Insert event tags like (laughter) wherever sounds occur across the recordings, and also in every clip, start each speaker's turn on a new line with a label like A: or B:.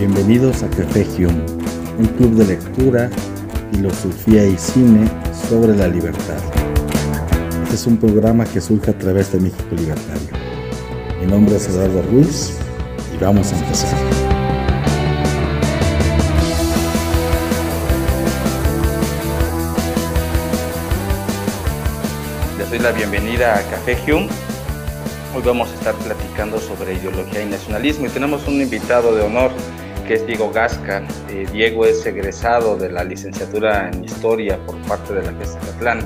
A: Bienvenidos a Café Hume, un club de lectura, filosofía y cine sobre la libertad. Este es un programa que surge a través de México Libertario. Mi nombre es Eduardo Ruiz y vamos a empezar.
B: Les doy la bienvenida a Café Hume. Hoy vamos a estar platicando sobre ideología y nacionalismo y tenemos un invitado de honor que es Diego Gasca. Eh, Diego es egresado de la licenciatura en Historia por parte de la Catlán.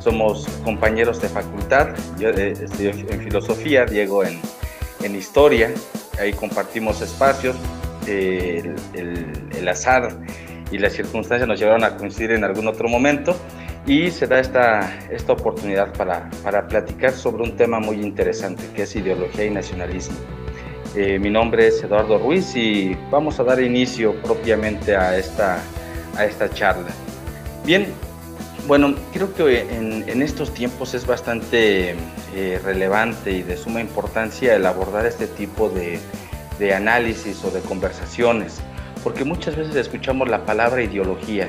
B: Somos compañeros de facultad, yo eh, en Filosofía, Diego en, en Historia, ahí compartimos espacios, el, el, el azar y las circunstancias nos llevaron a coincidir en algún otro momento y se da esta, esta oportunidad para, para platicar sobre un tema muy interesante que es ideología y nacionalismo. Eh, mi nombre es Eduardo Ruiz y vamos a dar inicio propiamente a esta, a esta charla. Bien, bueno, creo que en, estos tiempos es bastante eh, relevante y de suma importancia el abordar este tipo de, análisis o de conversaciones, porque muchas veces escuchamos la palabra ideología.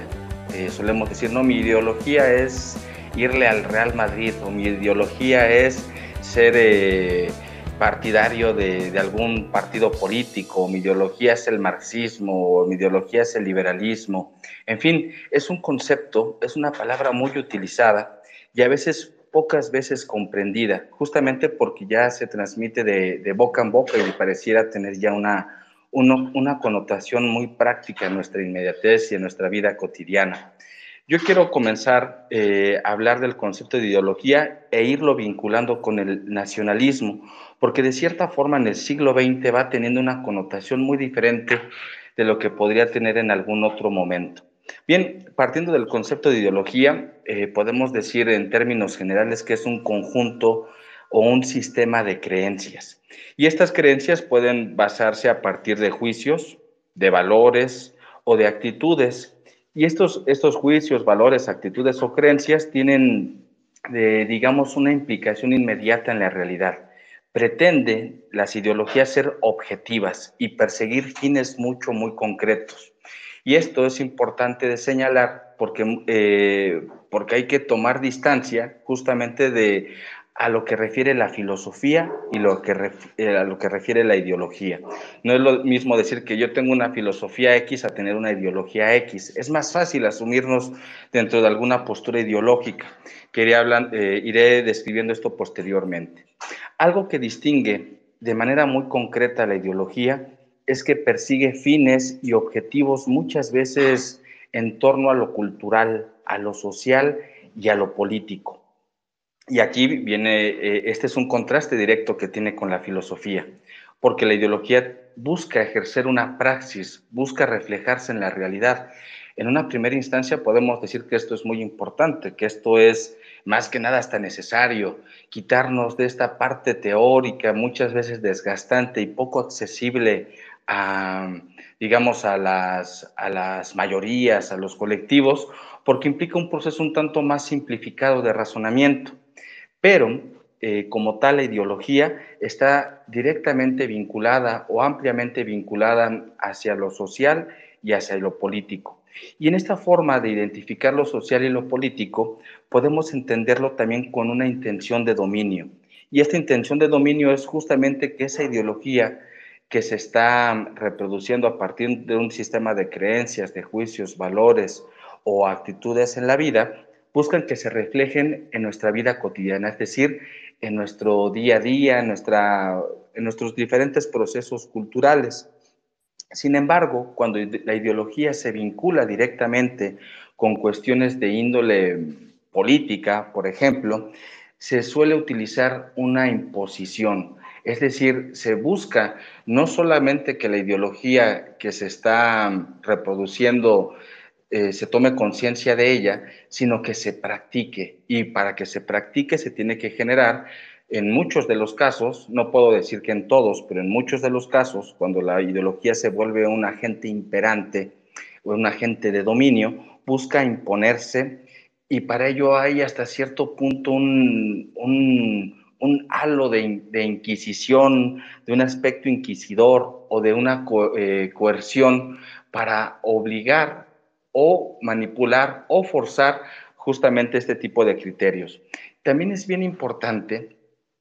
B: Eh, solemos decir, no, mi ideología es irle al Real Madrid o mi ideología es ser partidario de, algún partido político, mi ideología es el marxismo, o mi ideología es el liberalismo. En fin, es un concepto, es una palabra muy utilizada y a veces pocas veces comprendida, justamente porque ya se transmite de, boca en boca y pareciera tener ya una, una, una connotación muy práctica en nuestra inmediatez y en nuestra vida cotidiana. Yo quiero comenzar eh, a hablar del concepto de ideología e irlo vinculando con el nacionalismo, porque de cierta forma en el siglo XX va teniendo una connotación muy diferente de lo que podría tener en algún otro momento. Bien, partiendo del concepto de ideología, eh, podemos decir en términos generales que es un conjunto o un sistema de creencias. Y estas creencias pueden basarse a partir de juicios, de valores o de actitudes y estos, estos juicios, valores, actitudes o creencias tienen, eh, digamos, una implicación inmediata en la realidad. Pretenden las ideologías ser objetivas y perseguir fines mucho, muy concretos. Y esto es importante de señalar porque, eh, porque hay que tomar distancia justamente de a lo que refiere la filosofía y lo que a lo que refiere la ideología. No es lo mismo decir que yo tengo una filosofía X a tener una ideología X. Es más fácil asumirnos dentro de alguna postura ideológica. Quería eh, iré describiendo esto posteriormente. Algo que distingue de manera muy concreta la ideología es que persigue fines y objetivos muchas veces en torno a lo cultural, a lo social y a lo político. Y aquí viene, eh, este es un contraste directo que tiene con la filosofía, porque la ideología busca ejercer una praxis, busca reflejarse en la realidad. En una primera instancia podemos decir que esto es muy importante, que esto es más que nada hasta necesario, quitarnos de esta parte teórica, muchas veces desgastante y poco accesible a, digamos, a las, a las mayorías, a los colectivos, porque implica un proceso un tanto más simplificado de razonamiento pero eh, como tal la ideología está directamente vinculada o ampliamente vinculada hacia lo social y hacia lo político. Y en esta forma de identificar lo social y lo político, podemos entenderlo también con una intención de dominio. Y esta intención de dominio es justamente que esa ideología que se está reproduciendo a partir de un sistema de creencias, de juicios, valores o actitudes en la vida, buscan que se reflejen en nuestra vida cotidiana, es decir, en nuestro día a día, en, nuestros diferentes procesos culturales. Sin embargo, cuando la ideología se vincula directamente con cuestiones de índole política, por ejemplo, se suele utilizar una imposición, es decir, se busca no solamente que la ideología que se está reproduciendo eh, se tome conciencia de ella, sino que se practique. Y para que se practique se tiene que generar, en muchos de los casos, no puedo decir que en todos, pero en muchos de los casos, cuando la ideología se vuelve un agente imperante o un agente de dominio, busca imponerse y para ello hay hasta cierto punto un, un, halo de, inquisición, de un aspecto inquisidor o de una eh, coerción para obligar o manipular o forzar justamente este tipo de criterios. También es bien importante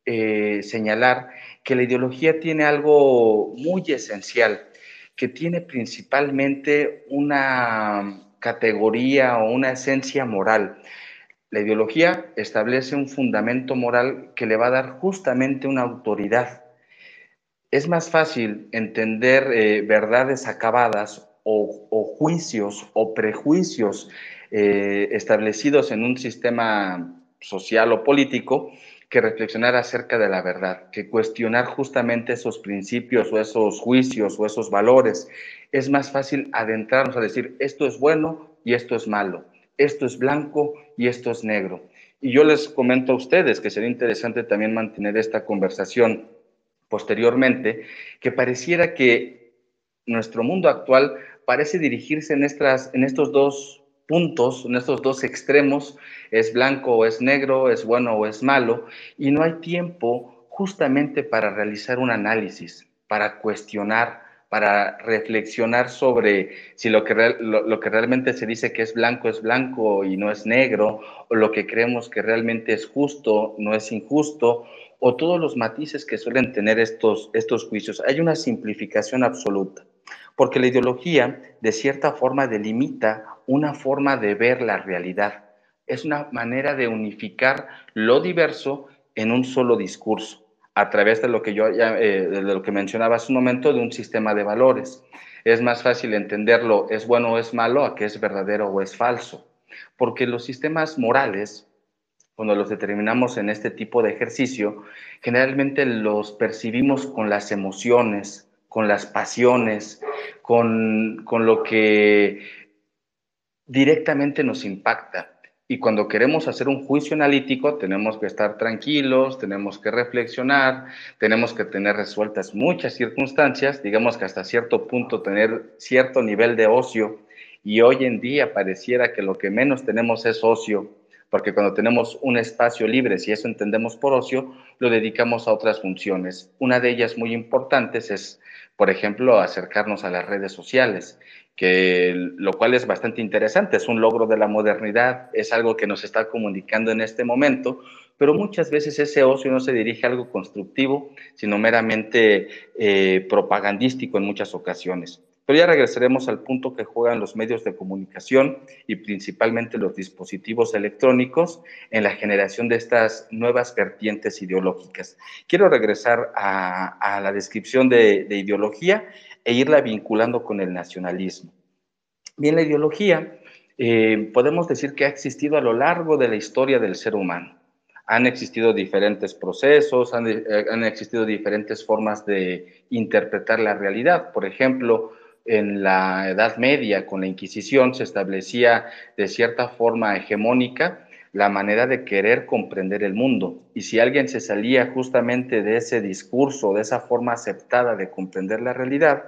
B: eh, señalar que la ideología tiene algo muy esencial, que tiene principalmente una categoría o una esencia moral. La ideología establece un fundamento moral que le va a dar justamente una autoridad. Es más fácil entender eh, verdades acabadas o, juicios o prejuicios eh, establecidos en un sistema social o político que reflexionar acerca de la verdad, que cuestionar justamente esos principios o esos juicios o esos valores. Es más fácil adentrarnos a decir, esto es bueno y esto es malo esto es blanco y esto es negro. Y yo les comento a ustedes que sería interesante también mantener esta conversación posteriormente, que pareciera que nuestro mundo actual parece dirigirse en, estas, en estos dos puntos, en estos dos extremos, es blanco o es negro, es bueno o es malo, y no hay tiempo justamente para realizar un análisis, para cuestionar, para reflexionar sobre si lo que, lo, que realmente se dice que es blanco es blanco y no es negro, o lo que creemos que realmente es justo no es injusto, o todos los matices que suelen tener estos, estos juicios. Hay una simplificación absoluta, porque la ideología de cierta forma delimita una forma de ver la realidad. Es una manera de unificar lo diverso en un solo discurso a través de lo que yo ya, eh, de lo que mencionaba hace un momento, de un sistema de valores. Es más fácil entenderlo es bueno o es malo a que es verdadero o es falso. Porque los sistemas morales, cuando los determinamos en este tipo de ejercicio, generalmente los percibimos con las emociones, con las pasiones, con, con lo que directamente nos impacta. Y cuando queremos hacer un juicio analítico, tenemos que estar tranquilos, tenemos que reflexionar, tenemos que tener resueltas muchas circunstancias, digamos que hasta cierto punto tener cierto nivel de ocio. Y hoy en día pareciera que lo que menos tenemos es ocio, porque cuando tenemos un espacio libre, si eso entendemos por ocio, lo dedicamos a otras funciones. Una de ellas muy importantes es, por ejemplo, acercarnos a las redes sociales que lo cual es bastante interesante, es un logro de la modernidad, es algo que nos está comunicando en este momento, pero muchas veces ese ocio no se dirige a algo constructivo, sino meramente eh, propagandístico en muchas ocasiones. Pero ya regresaremos al punto que juegan los medios de comunicación y principalmente los dispositivos electrónicos en la generación de estas nuevas vertientes ideológicas. Quiero regresar a, la descripción de ideología e irla vinculando con el nacionalismo. Bien, la ideología eh, podemos decir que ha existido a lo largo de la historia del ser humano. Han existido diferentes procesos, han, eh, han existido diferentes formas de interpretar la realidad. Por ejemplo, en la Edad Media, con la Inquisición, se establecía de cierta forma hegemónica la manera de querer comprender el mundo. Y si alguien se salía justamente de ese discurso, de esa forma aceptada de comprender la realidad,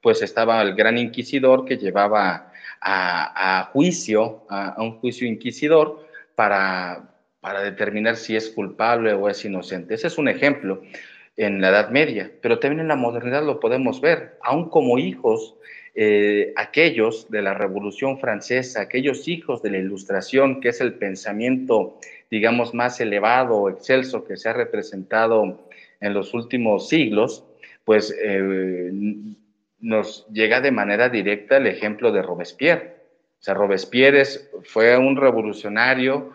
B: pues estaba el gran inquisidor que llevaba a, juicio, a, un juicio inquisidor, para, para determinar si es culpable o es inocente. Ese es un ejemplo en la Edad Media, pero también en la modernidad lo podemos ver, aún como hijos, eh, aquellos de la Revolución Francesa, aquellos hijos de la Ilustración, que es el pensamiento, digamos, más elevado o excelso que se ha representado en los últimos siglos, pues eh, nos llega de manera directa el ejemplo de Robespierre. O sea, Robespierre fue un revolucionario,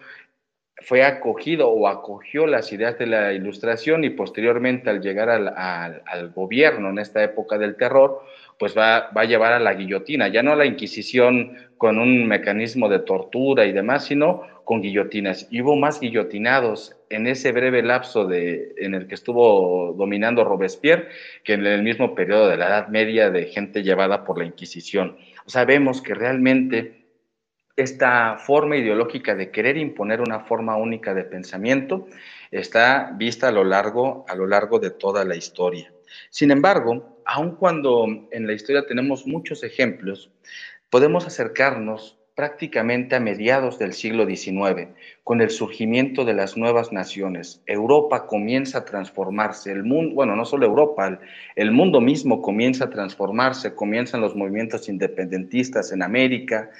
B: fue acogido o acogió las ideas de la ilustración y posteriormente al llegar al, gobierno en esta época del terror, pues va, va, a llevar a la guillotina, ya no a la Inquisición con un mecanismo de tortura y demás, sino con guillotinas. Hubo más guillotinados en ese breve lapso de, en el que estuvo dominando Robespierre que en el mismo periodo de la Edad Media de gente llevada por la Inquisición. O sea, vemos que realmente esta forma ideológica de querer imponer una forma única de pensamiento está vista a lo largo, a lo largo de toda la historia. Sin embargo, aun cuando en la historia tenemos muchos ejemplos, podemos acercarnos prácticamente a mediados del siglo XIX, con el surgimiento de las nuevas naciones. Europa comienza a transformarse, el mundo, bueno, no solo Europa, el, mundo mismo comienza a transformarse, comienzan los movimientos independentistas en América,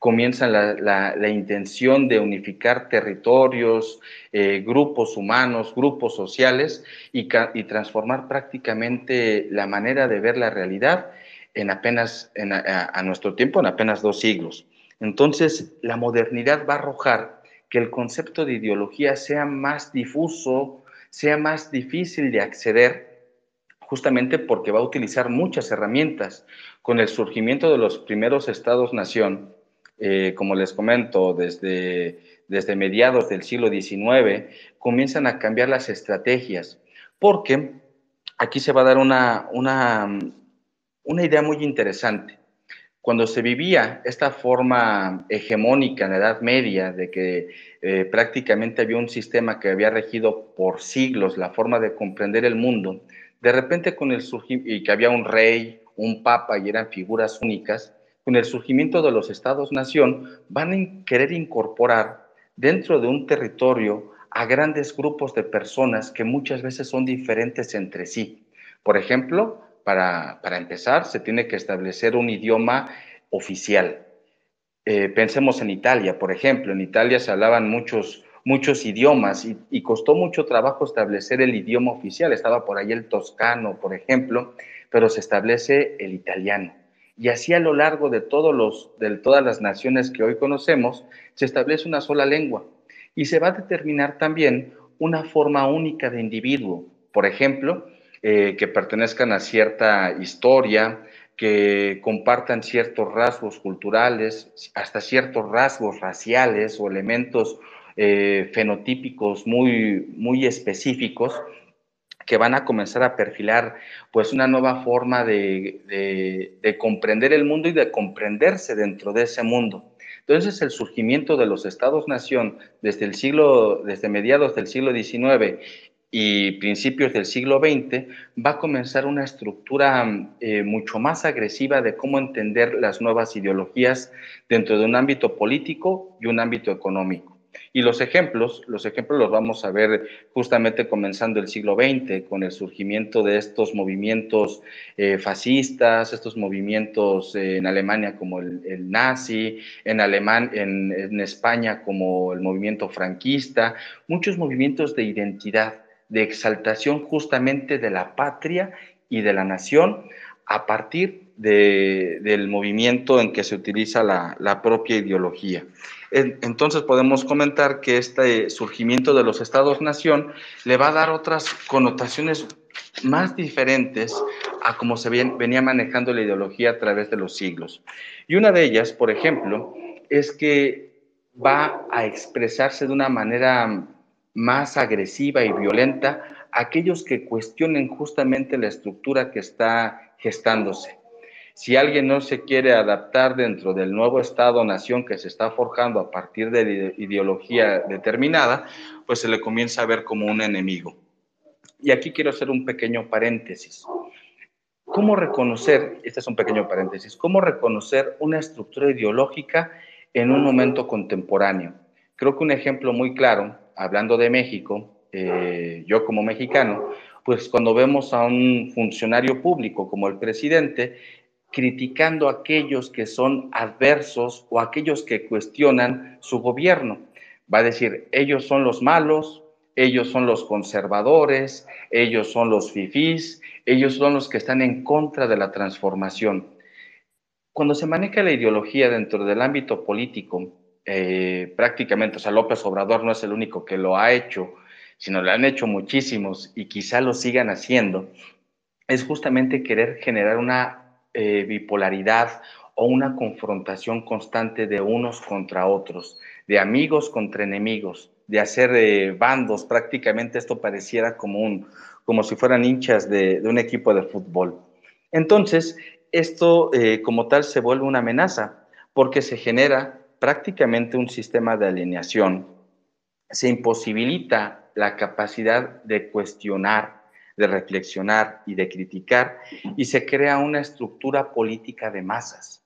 B: comienza la, intención de unificar territorios, eh, grupos humanos, grupos sociales y, transformar prácticamente la manera de ver la realidad en apenas, a nuestro tiempo, en apenas dos siglos. Entonces, la modernidad va a arrojar que el concepto de ideología sea más difuso, sea más difícil de acceder, justamente porque va a utilizar muchas herramientas. Con el surgimiento de los primeros estados-nación, eh, como les comento, desde, desde mediados del siglo XIX, comienzan a cambiar las estrategias, porque aquí se va a dar una, una, una idea muy interesante. Cuando se vivía esta forma hegemónica en la Edad Media, de que eh, prácticamente había un sistema que había regido por siglos la forma de comprender el mundo, de repente con el surgimiento, y que había un rey, un papa y eran figuras únicas, con el surgimiento de los estados-nación van a querer incorporar dentro de un territorio a grandes grupos de personas que muchas veces son diferentes entre sí. Por ejemplo, para, empezar, se tiene que establecer un idioma oficial. Eh, pensemos en Italia, por ejemplo. En Italia se hablaban muchos, muchos idiomas y, costó mucho trabajo establecer el idioma oficial. Estaba por ahí el toscano, por ejemplo, pero se establece el italiano. Y así a lo largo de, todas las naciones que hoy conocemos, se establece una sola lengua. Y se va a determinar también una forma única de individuo. Por ejemplo, eh, que pertenezcan a cierta historia, que compartan ciertos rasgos culturales, hasta ciertos rasgos raciales o elementos eh, fenotípicos muy, muy específicos que van a comenzar a perfilar pues una nueva forma de, de, comprender el mundo y de comprenderse dentro de ese mundo. Entonces el surgimiento de los estados-nación desde el siglo, desde mediados del siglo XIX y principios del siglo XX, va a comenzar una estructura eh, mucho más agresiva de cómo entender las nuevas ideologías dentro de un ámbito político y un ámbito económico. Y los ejemplos, los ejemplos los vamos a ver justamente comenzando el siglo XX, con el surgimiento de estos movimientos eh, fascistas, estos movimientos en Alemania como el, nazi, en, Alemán, en España como el movimiento franquista, muchos movimientos de identidad de exaltación justamente de la patria y de la nación a partir del movimiento en que se utiliza la, propia ideología. Entonces podemos comentar que este surgimiento de los estados-nación le va a dar otras connotaciones más diferentes a cómo se venía manejando la ideología a través de los siglos. Y una de ellas, por ejemplo, es que va a expresarse de una manera más agresiva y violenta aquellos que cuestionen justamente la estructura que está gestándose. Si alguien no se quiere adaptar dentro del nuevo Estado-nación que se está forjando a partir de ideología determinada, pues se le comienza a ver como un enemigo. Y aquí quiero hacer un pequeño paréntesis. ¿Cómo reconocer, este es un pequeño paréntesis, cómo reconocer una estructura ideológica en un momento contemporáneo? Creo que un ejemplo muy claro hablando de México, eh, yo como mexicano, pues cuando vemos a un funcionario público como el presidente criticando a aquellos que son adversos o aquellos que cuestionan su gobierno, va a decir, ellos son los malos, ellos son los conservadores, ellos son los fifís, ellos son los que están en contra de la transformación. Cuando se maneja la ideología dentro del ámbito político, eh, prácticamente, o sea, López Obrador no es el único que lo ha hecho, sino lo han hecho muchísimos y quizá lo sigan haciendo, es justamente querer generar una eh, bipolaridad o una confrontación constante de unos contra otros, de amigos contra enemigos, de hacer eh, bandos, prácticamente esto pareciera como, un, como si fueran hinchas de, un equipo de fútbol. Entonces, esto como tal se vuelve una amenaza porque se genera prácticamente un sistema de alineación, se imposibilita la capacidad de cuestionar, de reflexionar y de criticar, y se crea una estructura política de masas.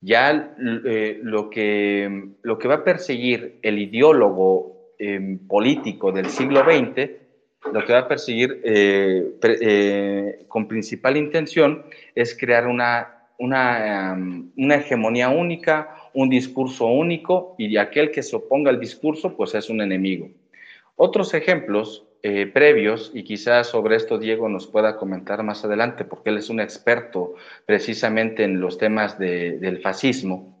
B: Ya eh, lo, que, lo que va a perseguir el ideólogo em, político del siglo XX, lo que va a perseguir eh, eh, con principal intención es crear una, una, em, una hegemonía única, un discurso único y aquel que se oponga al discurso pues es un enemigo. Otros ejemplos eh, previos, y quizás sobre esto Diego nos pueda comentar más adelante, porque él es un experto precisamente en los temas del fascismo,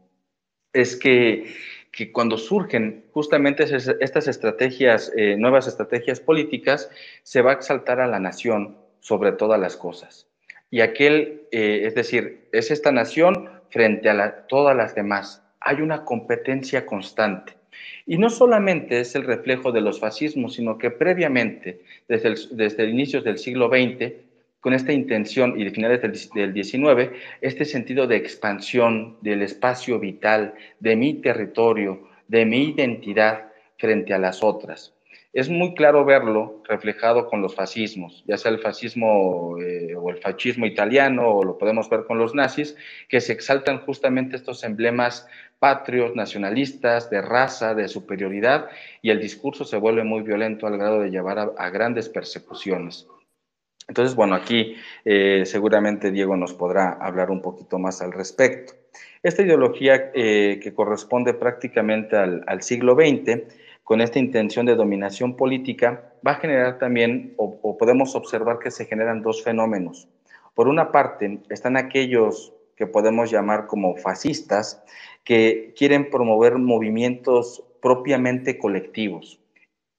B: es que, que, cuando surgen justamente estas estrategias, eh, nuevas estrategias políticas, se va a exaltar a la nación sobre todas las cosas. Y aquel, eh, es decir, es esta nación frente a todas las demás. Hay una competencia constante. Y no solamente es el reflejo de los fascismos, sino que previamente, desde, el, desde inicios del siglo XX, con esta intención y de finales del, del XIX, este sentido de expansión del espacio vital, de mi territorio, de mi identidad frente a las otras es muy claro verlo reflejado con los fascismos, ya sea el fascismo eh, o el fascismo italiano, o lo podemos ver con los nazis, que se exaltan justamente estos emblemas patrios, nacionalistas, de raza, de superioridad, y el discurso se vuelve muy violento al grado de llevar a, grandes persecuciones. Entonces, bueno, aquí eh, seguramente Diego nos podrá hablar un poquito más al respecto. Esta ideología eh, que corresponde prácticamente al, al siglo XX, con esta intención de dominación política, va a generar también, o, podemos observar que se generan dos fenómenos. Por una parte, están aquellos que podemos llamar como fascistas, que quieren promover movimientos propiamente colectivos.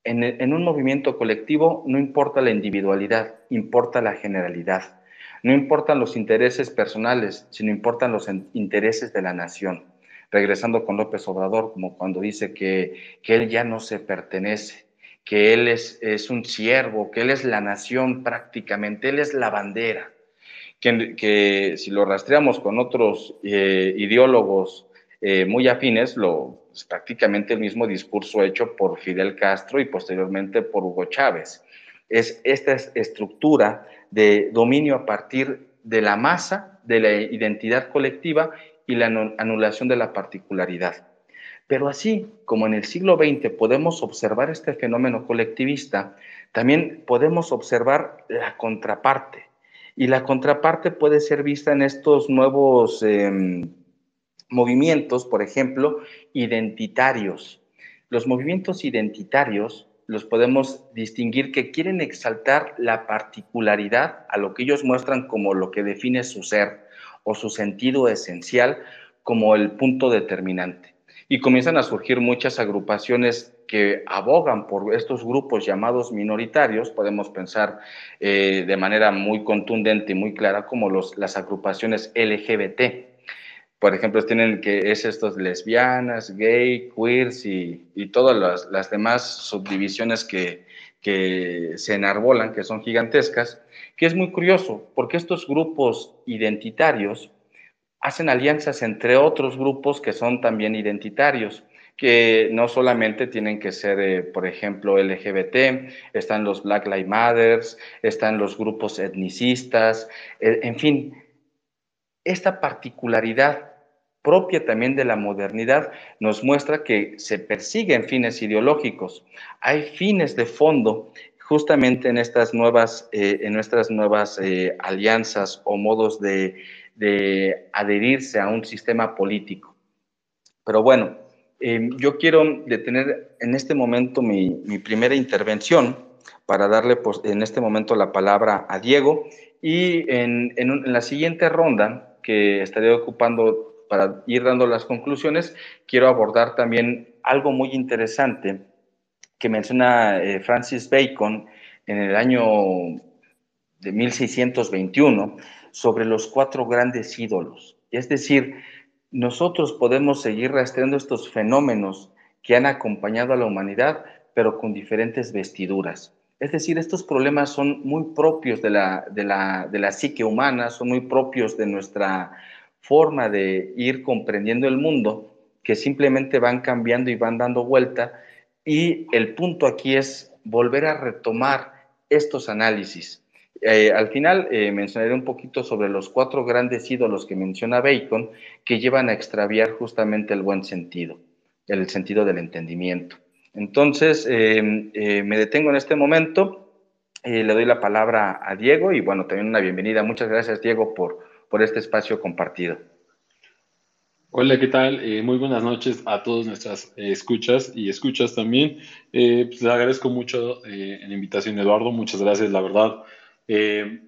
B: En, un movimiento colectivo no importa la individualidad, importa la generalidad. No importan los intereses personales, sino importan los intereses de la nación regresando con López Obrador, como cuando dice que, que él ya no se pertenece, que él es, es, un siervo, que él es la nación prácticamente, él es la bandera, que, que si lo rastreamos con otros eh, ideólogos eh, muy afines, lo, es prácticamente el mismo discurso hecho por Fidel Castro y posteriormente por Hugo Chávez. Es esta estructura de dominio a partir de la masa, de la identidad colectiva y la anulación de la particularidad. Pero así como en el siglo XX podemos observar este fenómeno colectivista, también podemos observar la contraparte. Y la contraparte puede ser vista en estos nuevos em, movimientos, por ejemplo, identitarios. Los movimientos identitarios los podemos distinguir que quieren exaltar la particularidad a lo que ellos muestran como lo que define su ser o su sentido esencial como el punto determinante. Y comienzan a surgir muchas agrupaciones que abogan por estos grupos llamados minoritarios, podemos pensar eh, de manera muy contundente y muy clara como los, las agrupaciones LGBT. Por ejemplo, tienen que es estos lesbianas, gay, queers y, y todas las, las, demás subdivisiones que, que se enarbolan, que son gigantescas, que es muy curioso, porque estos grupos identitarios hacen alianzas entre otros grupos que son también identitarios, que no solamente tienen que ser, eh, por ejemplo, LGBT, están los Black Lives Matter, están los grupos etnicistas, eh, en fin, esta particularidad propia también de la modernidad nos muestra que se persiguen fines ideológicos, hay fines de fondo justamente en estas nuevas, eh, en nuestras nuevas eh, alianzas o modos de, adherirse a un sistema político. Pero bueno, em, yo quiero detener en este momento mi, primera intervención para darle pues, en este momento la palabra a Diego y en, en la siguiente ronda que estaré ocupando para ir dando las conclusiones, quiero abordar también algo muy interesante que menciona eh, Francis Bacon en el año de 1621 sobre los cuatro grandes ídolos. Es decir, nosotros podemos seguir rastreando estos fenómenos que han acompañado a la humanidad, pero con diferentes vestiduras. Es decir, estos problemas son muy propios de la, de la, de la psique humana, son muy propios de nuestra forma de ir comprendiendo el mundo, que simplemente van cambiando y van dando vuelta y el punto aquí es volver a retomar estos análisis. Eh, al final eh, mencionaré un poquito sobre los cuatro grandes ídolos que menciona Bacon que llevan a extraviar justamente el buen sentido, el sentido del entendimiento. Entonces, eh, me detengo en este momento, le doy la palabra a Diego y bueno, también una bienvenida. Muchas gracias, Diego, por, por este espacio compartido.
C: Hola, ¿qué tal? muy buenas noches a todas nuestras escuchas y escuchas también. pues, le agradezco mucho la invitación, Eduardo. Muchas gracias, la verdad. Eh,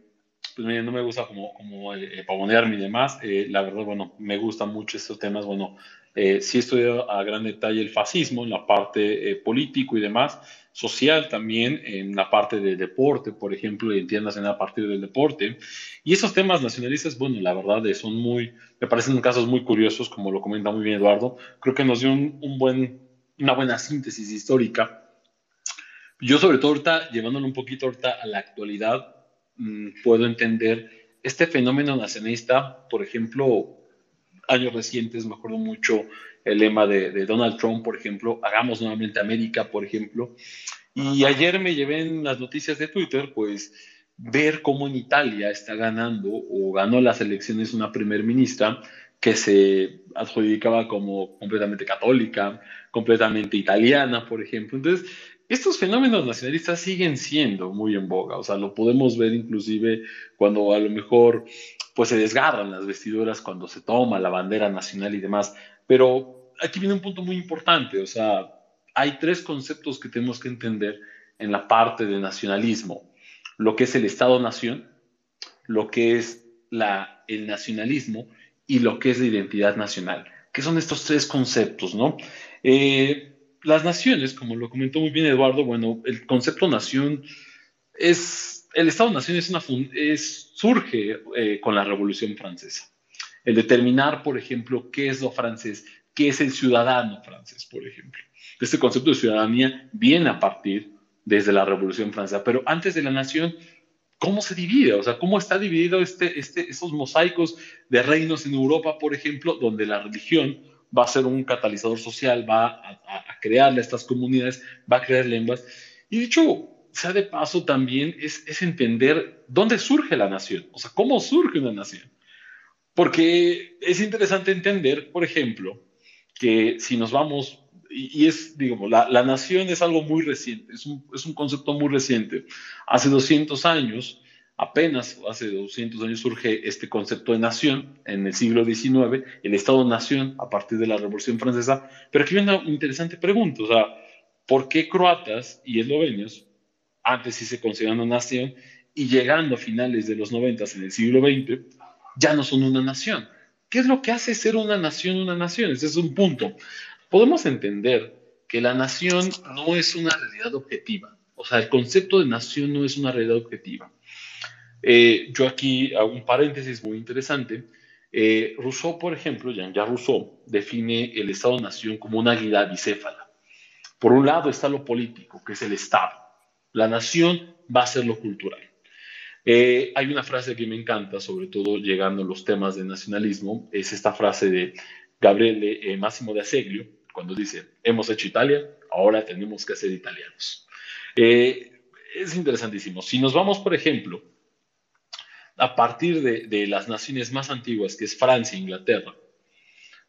C: pues mire, no me gusta como, como eh, pavonearme y demás. Eh, la verdad, bueno, me gustan mucho estos temas. Bueno, eh, sí he estudiado a gran detalle el fascismo en la parte político y demás, social también, en la parte de deporte, por ejemplo, y entiendas en a partir del deporte. Y esos temas nacionalistas, bueno, la verdad son muy, me parecen casos muy curiosos, como lo comenta muy bien Eduardo. Creo que nos dio un, un buen, una buena síntesis histórica. Yo sobre todo ahorita, llevándolo un poquito ahorita a la actualidad, Mm, puedo entender este fenómeno nacionalista, por ejemplo, años recientes, me acuerdo mucho el lema de, Donald Trump, por ejemplo, hagamos nuevamente América, por ejemplo. Y ayer me llevé en las noticias de Twitter, pues, ver cómo en Italia está ganando o ganó las elecciones una primer ministra que se adjudicaba como completamente católica, completamente italiana, por ejemplo. Entonces, estos fenómenos nacionalistas siguen siendo muy en boga, o sea, lo podemos ver inclusive cuando a lo mejor pues se desgarran las vestiduras cuando se toma la bandera nacional y demás, pero aquí viene un punto muy importante, o sea, hay tres conceptos que tenemos que entender en la parte de nacionalismo, lo que es el Estado-nación, lo que es la, el nacionalismo y lo que es la identidad nacional, que son estos tres conceptos, ¿no? Eh, las naciones, como lo comentó muy bien Eduardo, bueno, el concepto nación es, el Estado-nación es una, es, surge eh, con la Revolución Francesa. El determinar, por ejemplo, qué es lo francés, qué es el ciudadano francés, por ejemplo. Este concepto de ciudadanía viene a partir desde la Revolución Francesa, pero antes de la nación, ¿cómo se divide? O sea, ¿cómo está dividido este, este, estos mosaicos de reinos en Europa, por ejemplo, donde la religión va a ser un catalizador social, va a, a, crearle a estas comunidades, va a crear lenguas. Y dicho sea de paso también es, es entender dónde surge la nación, o sea, cómo surge una nación. Porque es interesante entender, por ejemplo, que si nos vamos, y, es, digamos, la, la, nación es algo muy reciente, es un, es un concepto muy reciente. Hace 200 años, Apenas hace 200 años surge este concepto de nación en el siglo XIX, el Estado-nación a partir de la Revolución Francesa. Pero aquí viene una interesante pregunta, o sea, ¿por qué croatas y eslovenios antes sí se consideraban una nación y llegando a finales de los 90 en el siglo XX ya no son una nación? ¿Qué es lo que hace ser una nación una nación? Ese es un punto. Podemos entender que la nación no es una realidad objetiva. O sea, el concepto de nación no es una realidad objetiva. Eh, yo aquí hago un paréntesis muy interesante. Eh, Rousseau, por ejemplo, Jean-Jacques Rousseau, define el Estado-Nación como una guía bicéfala. Por un lado está lo político, que es el Estado. La nación va a ser lo cultural. Eh, hay una frase que me encanta, sobre todo llegando a los temas de nacionalismo, es esta frase de Gabriele Máximo de Aseglio, cuando dice, hemos hecho Italia, ahora tenemos que ser italianos. es interesantísimo. Si nos vamos, por ejemplo, a partir de, las naciones más antiguas, que es Francia e Inglaterra.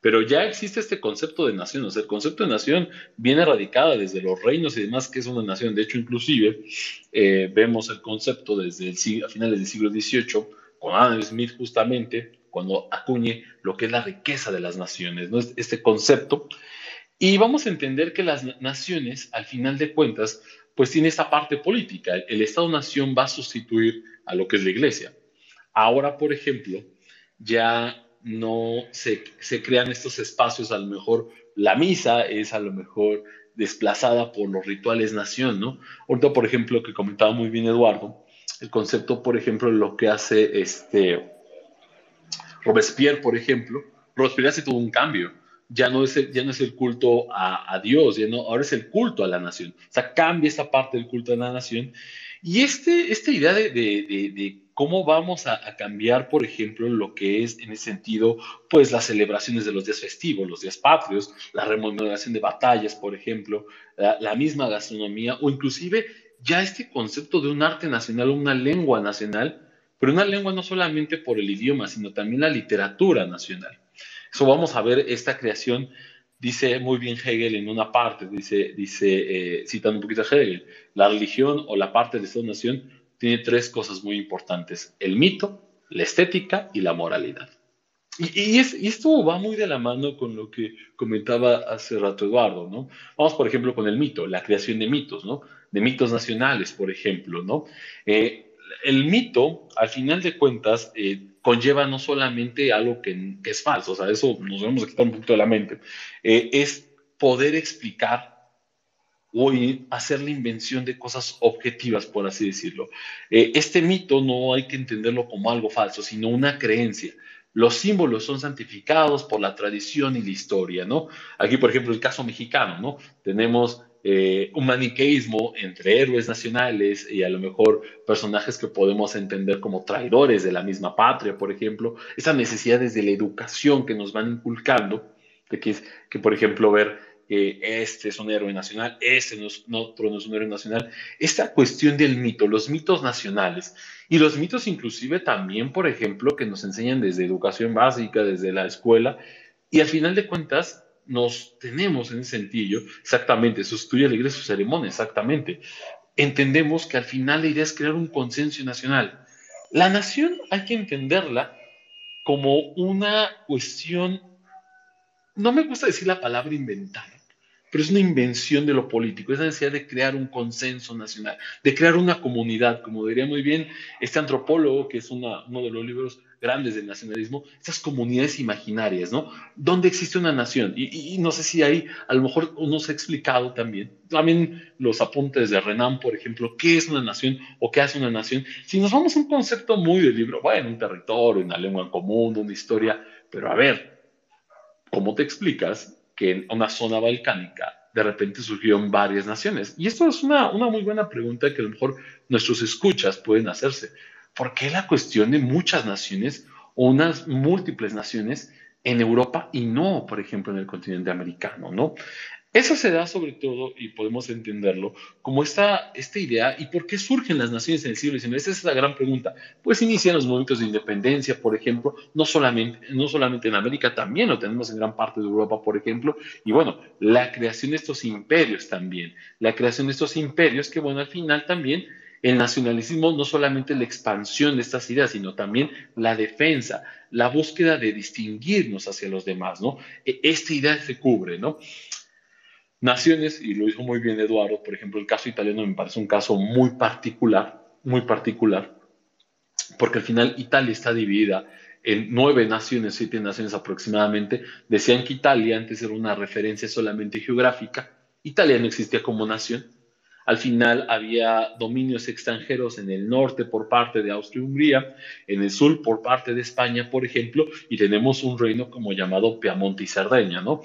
C: Pero ya existe este concepto de nación, o sea, el concepto de nación viene radicada desde los reinos y demás, que es una nación. De hecho, inclusive, eh, vemos el concepto desde el, a finales del siglo XVIII, con Adam Smith justamente, cuando acuñe lo que es la riqueza de las naciones, ¿no? este concepto. Y vamos a entender que las naciones, al final de cuentas, pues tiene esta parte política. El Estado-nación va a sustituir a lo que es la iglesia. Ahora, por ejemplo, ya no se, se, crean estos espacios, a lo mejor la misa es a lo mejor desplazada por los rituales nación, ¿no? Ahorita, por ejemplo, que comentaba muy bien Eduardo, el concepto, por ejemplo, lo que hace este Robespierre, por ejemplo, Robespierre hace todo un cambio. Ya no es el, ya no es el culto a, a Dios, ya no, ahora es el culto a la nación. O sea, cambia esa parte del culto a la nación. Y este, esta idea de, de, de ¿Cómo vamos a, cambiar, por ejemplo, lo que es en ese sentido, pues las celebraciones de los días festivos, los días patrios, la remuneración de batallas, por ejemplo, la, misma gastronomía o inclusive ya este concepto de un arte nacional, una lengua nacional, pero una lengua no solamente por el idioma, sino también la literatura nacional. Eso vamos a ver esta creación, dice muy bien Hegel en una parte, dice, dice eh, citando un poquito a Hegel, la religión o la parte de esta nación tiene tres cosas muy importantes, el mito, la estética y la moralidad. Y, esto va muy de la mano con lo que comentaba hace rato Eduardo, ¿no? Vamos, por ejemplo, con el mito, la creación de mitos, ¿no? De mitos nacionales, por ejemplo, ¿no? Eh, el mito, al final de cuentas, eh, conlleva no solamente algo que, es falso, o sea, eso nos debemos quitar un poquito de la mente, eh, es poder explicar o hacer la invención de cosas objetivas, por así decirlo. este mito no hay que entenderlo como algo falso, sino una creencia los símbolos son santificados por la tradición y la historia, ¿no? Aquí, por ejemplo, el caso mexicano, ¿no? Tenemos eh, un maniqueísmo entre héroes nacionales y a lo mejor personajes que podemos entender como traidores de la misma patria, por ejemplo, esas necesidades de la educación que nos van inculcando, de que, que por ejemplo, ver este es un héroe nacional, este no es, no, no es un héroe nacional. Esta cuestión del mito, los mitos nacionales y los mitos inclusive también, por ejemplo, que nos enseñan desde educación básica, desde la escuela, y al final de cuentas nos tenemos en ese sentido, exactamente, sustituye la iglesia su ceremonia, exactamente. Entendemos que al final la idea es crear un consenso nacional. La nación hay que entenderla como una cuestión, no me gusta decir la palabra inventada, pero es una invención de lo político, es la necesidad de crear un consenso nacional, de crear una comunidad, como diría muy bien este antropólogo, que es uno de los libros grandes del nacionalismo, estas comunidades imaginarias, ¿no? ¿Dónde existe una nación? Y, no sé si ahí a lo mejor uno se ha explicado también, también los apuntes de Renan, por ejemplo, qué es una nación o qué hace una nación. Si nos vamos a un concepto muy del libro, bueno, un territorio, una lengua en común, una historia, pero a ver, ¿cómo te explicas que en una zona balcánica de repente surgieron varias naciones. Y esto es una, una muy buena pregunta que a lo mejor nuestros escuchas pueden hacerse. ¿Por qué la cuestión de muchas naciones o unas múltiples naciones en Europa y no, por ejemplo, en el continente americano, ¿no? Eso se da sobre todo, y podemos entenderlo, como esta, esta idea, ¿y por qué surgen las naciones en el siglo? Esa es la gran pregunta. Pues inician los movimientos de independencia, por ejemplo, no solamente, no solamente en América, también lo tenemos en gran parte de Europa, por ejemplo, y bueno, la creación de estos imperios también, la creación de estos imperios que, bueno, al final también el nacionalismo no solamente la expansión de estas ideas, sino también la defensa, la búsqueda de distinguirnos hacia los demás, ¿no? E, esta idea se cubre, ¿no? naciones, y lo dijo muy bien Eduardo, por ejemplo, el caso italiano me parece un caso muy particular, muy particular, porque al final Italia está dividida en nueve naciones, siete naciones aproximadamente. Decían que Italia antes era una referencia solamente geográfica. Italia no existía como nación. Al final había dominios extranjeros en el norte por parte de Austria-Hungría, en el sur por parte de España, por ejemplo, y tenemos un reino como llamado Piamonte y Cerdeña, ¿no?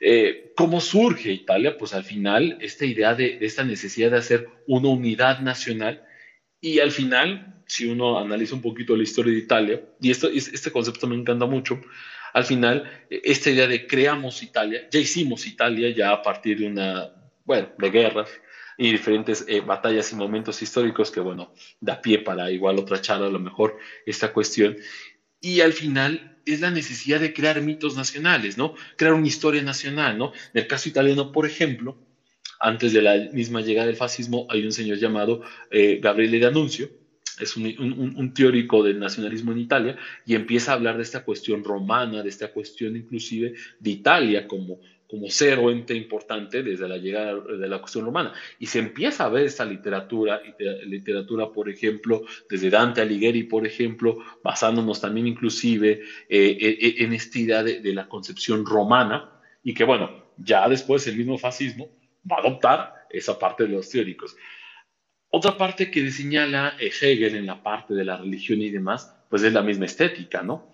C: Eh, ¿Cómo surge Italia? Pues al final esta idea de, esta necesidad de hacer una unidad nacional y al final, si uno analiza un poquito la historia de Italia, y esto, este concepto me encanta mucho, al final esta idea de creamos Italia, ya hicimos Italia ya a partir de una, bueno, de guerras y diferentes eh, batallas y momentos históricos que, bueno, da pie para igual otra charla a lo mejor esta cuestión. Y al final es la necesidad de crear mitos nacionales, ¿no? Crear una historia nacional, ¿no? En el caso italiano, por ejemplo, antes de la misma llegada del fascismo, hay un señor llamado eh, Gabriele D'Annunzio, es un, un, teórico del nacionalismo en Italia, y empieza a hablar de esta cuestión romana, de esta cuestión inclusive de Italia como como ser o ente importante desde la llegada de la cuestión romana. Y se empieza a ver esta literatura, literatura, por ejemplo, desde Dante Alighieri, por ejemplo, basándonos también inclusive eh, eh, eh, en esta idea de, la concepción romana, y que bueno, ya después el mismo fascismo va a adoptar esa parte de los teóricos. Otra parte que señala Hegel en la parte de la religión y demás, pues es la misma estética, ¿no?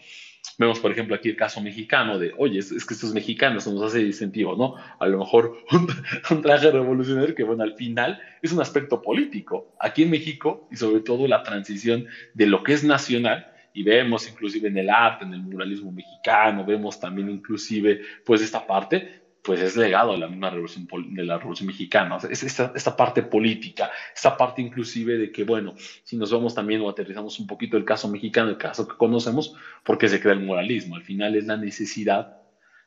C: Vemos, por ejemplo, aquí el caso mexicano de, oye, es, que estos mexicanos nos hace distintivo, ¿no? A lo mejor (laughs) un, traje revolucionario que, bueno, al final es un aspecto político. Aquí en México, y sobre todo la transición de lo que es nacional, y vemos inclusive en el arte, en el muralismo mexicano, vemos también inclusive, pues, esta parte, pues es legado de la misma revolución de la revolución mexicana. es esta, esta, parte política, esta parte inclusive de que, bueno, si nos vamos también o aterrizamos un poquito el caso mexicano, el caso que conocemos, porque se crea el moralismo. Al final es la necesidad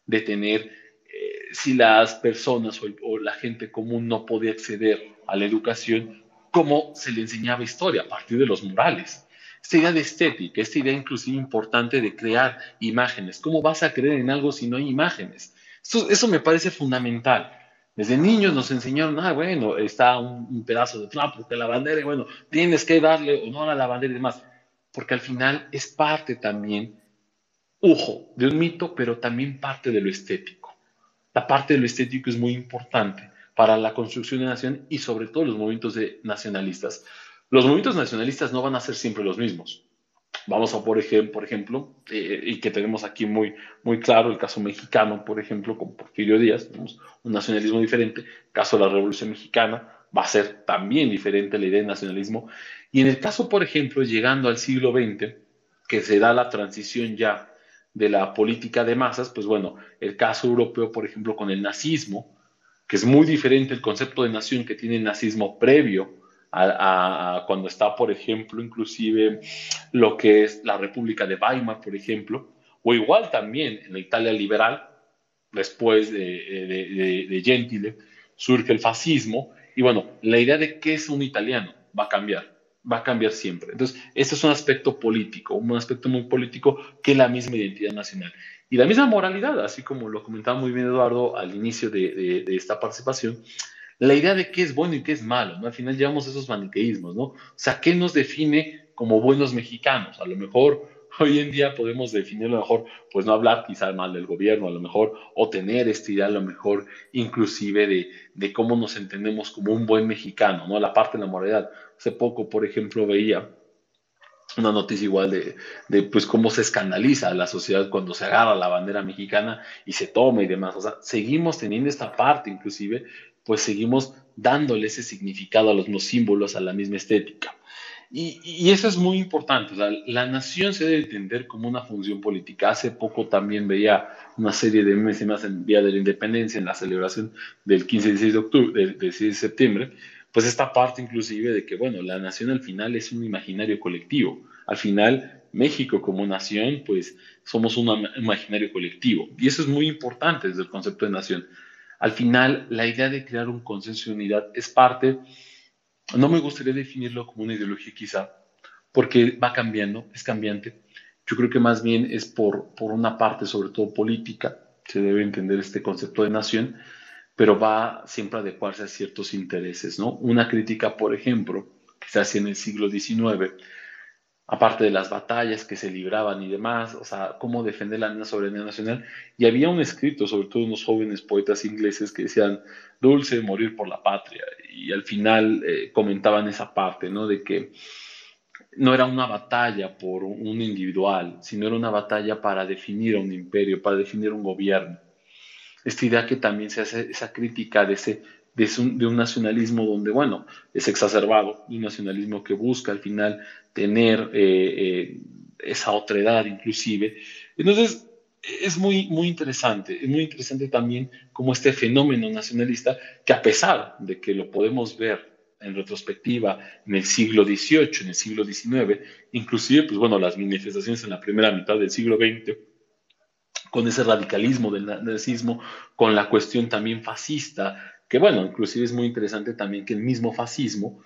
C: de tener, eh, si las personas o, o, la gente común no podía acceder a la educación, ¿cómo se le enseñaba historia? A partir de los murales. Esta idea de estética, esta idea inclusive importante de crear imágenes. ¿Cómo vas a creer en algo si no hay imágenes? Eso, me parece fundamental. Desde niños nos enseñaron, ah, bueno, está un, pedazo de trapo, que la bandera, y bueno, tienes que darle honor a la bandera y demás. Porque al final es parte también, ojo, de un mito, pero también parte de lo estético. La parte de lo estético es muy importante para la construcción de nación y sobre todo los movimientos de nacionalistas. Los movimientos nacionalistas no van a ser siempre los mismos. Vamos a por, ejemplo, por ejemplo eh, y que tenemos aquí muy, muy claro el caso mexicano, por ejemplo, con Porfirio Díaz, tenemos un nacionalismo diferente. Caso de la Revolución Mexicana va a ser también diferente la idea de nacionalismo. Y en el caso, por ejemplo, llegando al siglo XX, que se da la transición ya de la política de masas, pues bueno, el caso europeo, por ejemplo, con el nazismo, que es muy diferente el concepto de nación que tiene el nazismo previo a, cuando está, por ejemplo, inclusive lo que es la República de Weimar, por ejemplo, o igual también en la Italia liberal, después de, de, Gentile, surge el fascismo, y bueno, la idea de qué es un italiano va a cambiar, va a cambiar siempre. Entonces, este es un aspecto político, un aspecto muy político que la misma identidad nacional. Y la misma moralidad, así como lo comentaba muy bien Eduardo al inicio de, esta participación, la idea de qué es bueno y qué es malo, ¿no? Al final llevamos esos maniqueísmos, ¿no? O sea, ¿qué nos define como buenos mexicanos? A lo mejor hoy en día podemos definir a lo mejor, pues no hablar quizá mal del gobierno, a lo mejor, o tener esta idea a lo mejor inclusive de, de cómo nos entendemos como un buen mexicano, ¿no? La parte de la moralidad. Hace poco, por ejemplo, veía una noticia igual de, de, pues cómo se escandaliza la sociedad cuando se agarra la bandera mexicana y se toma y demás. O sea, seguimos teniendo esta parte inclusive pues seguimos dándole ese significado a los mismos símbolos, a la misma estética. Y, eso es muy importante. la nación se debe entender como una función política. Hace poco también veía una serie de meses más en Día de la Independencia, en la celebración del 15 y 16 de, octubre, del 16 de septiembre, pues esta parte inclusive de que, bueno, la nación al final es un imaginario colectivo. Al final, México como nación, pues somos un imaginario colectivo. Y eso es muy importante desde el concepto de nación. Al final, la idea de crear un consenso de unidad es parte, no me gustaría definirlo como una ideología quizá, porque va cambiando, es cambiante. Yo creo que más bien es por, por una parte, sobre todo política, se debe entender este concepto de nación, pero va siempre a adecuarse a ciertos intereses, ¿no? Una crítica, por ejemplo, que se hacía en el siglo XIX, aparte de las batallas que se libraban y demás, o sea, cómo defender la soberanía nacional. Y había un escrito, sobre todo unos jóvenes poetas ingleses que decían, dulce morir por la patria. Y al final eh, comentaban esa parte, ¿no? De que no era una batalla por un individual, sino era una batalla para definir un imperio, para definir un gobierno. Esta idea que también se hace esa crítica de ese de un, nacionalismo donde, bueno, es exacerbado, un nacionalismo que busca al final tener eh, eh, esa otredad inclusive. Entonces, es muy, muy interesante, es muy interesante también como este fenómeno nacionalista, que a pesar de que lo podemos ver en retrospectiva en el siglo XVIII, en el siglo XIX, inclusive, pues bueno, las manifestaciones en la primera mitad del siglo XX, con ese radicalismo del nazismo, con la cuestión también fascista, que bueno, inclusive es muy interesante también que el mismo fascismo,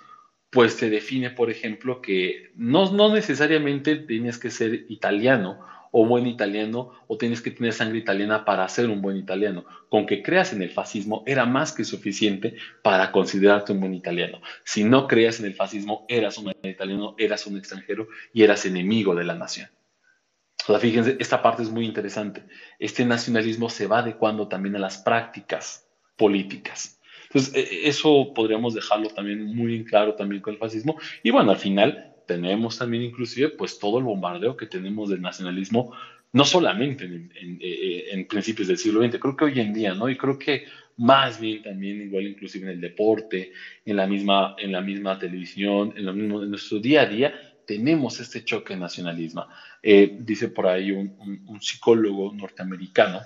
C: pues se define, por ejemplo, que no, no necesariamente tienes que ser italiano o buen italiano o tienes que tener sangre italiana para ser un buen italiano. Con que creas en el fascismo era más que suficiente para considerarte un buen italiano. Si no creas en el fascismo, eras un italiano, eras un extranjero y eras enemigo de la nación. O sea, fíjense, esta parte es muy interesante. Este nacionalismo se va adecuando también a las prácticas políticas. Entonces, e, eso podríamos dejarlo también muy claro también con el fascismo. Y bueno, al final tenemos también inclusive pues todo el bombardeo que tenemos del nacionalismo, no solamente en, en, e, e, principios del siglo XX, creo que hoy en día, ¿no? Y creo que más bien también igual inclusive en el deporte, en la misma, en la misma televisión, en, lo mismo, en nuestro día a día, tenemos este choque de nacionalismo. Eh, dice por ahí un psicólogo norteamericano,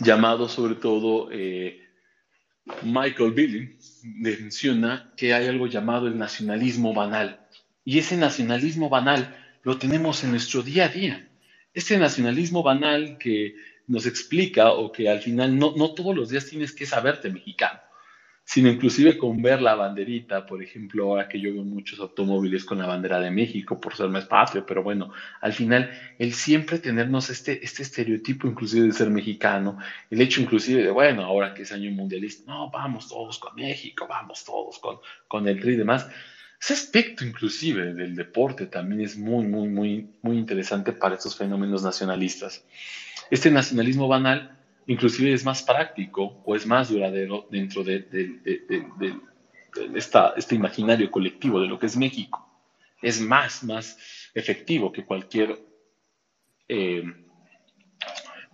C: llamado sobre todo eh, Michael Billing, menciona que hay algo llamado el nacionalismo banal. Y ese nacionalismo banal lo tenemos en nuestro día a día. Este nacionalismo banal que nos explica o que al final no, no todos los días tienes que saberte mexicano sino inclusive con ver la banderita, por ejemplo, ahora que yo veo muchos automóviles con la bandera de México por ser más patrio, pero bueno, al final el siempre tenernos este, este estereotipo inclusive de ser mexicano, el hecho inclusive de, bueno, ahora que es año mundialista, no, vamos todos con México, vamos todos con, con el tri y demás. Ese aspecto inclusive del deporte también es muy, muy, muy, muy interesante para estos fenómenos nacionalistas. Este nacionalismo banal inclusive es más práctico o es más duradero dentro de, este imaginario colectivo de lo que es México. Es más, más efectivo que cualquier eh,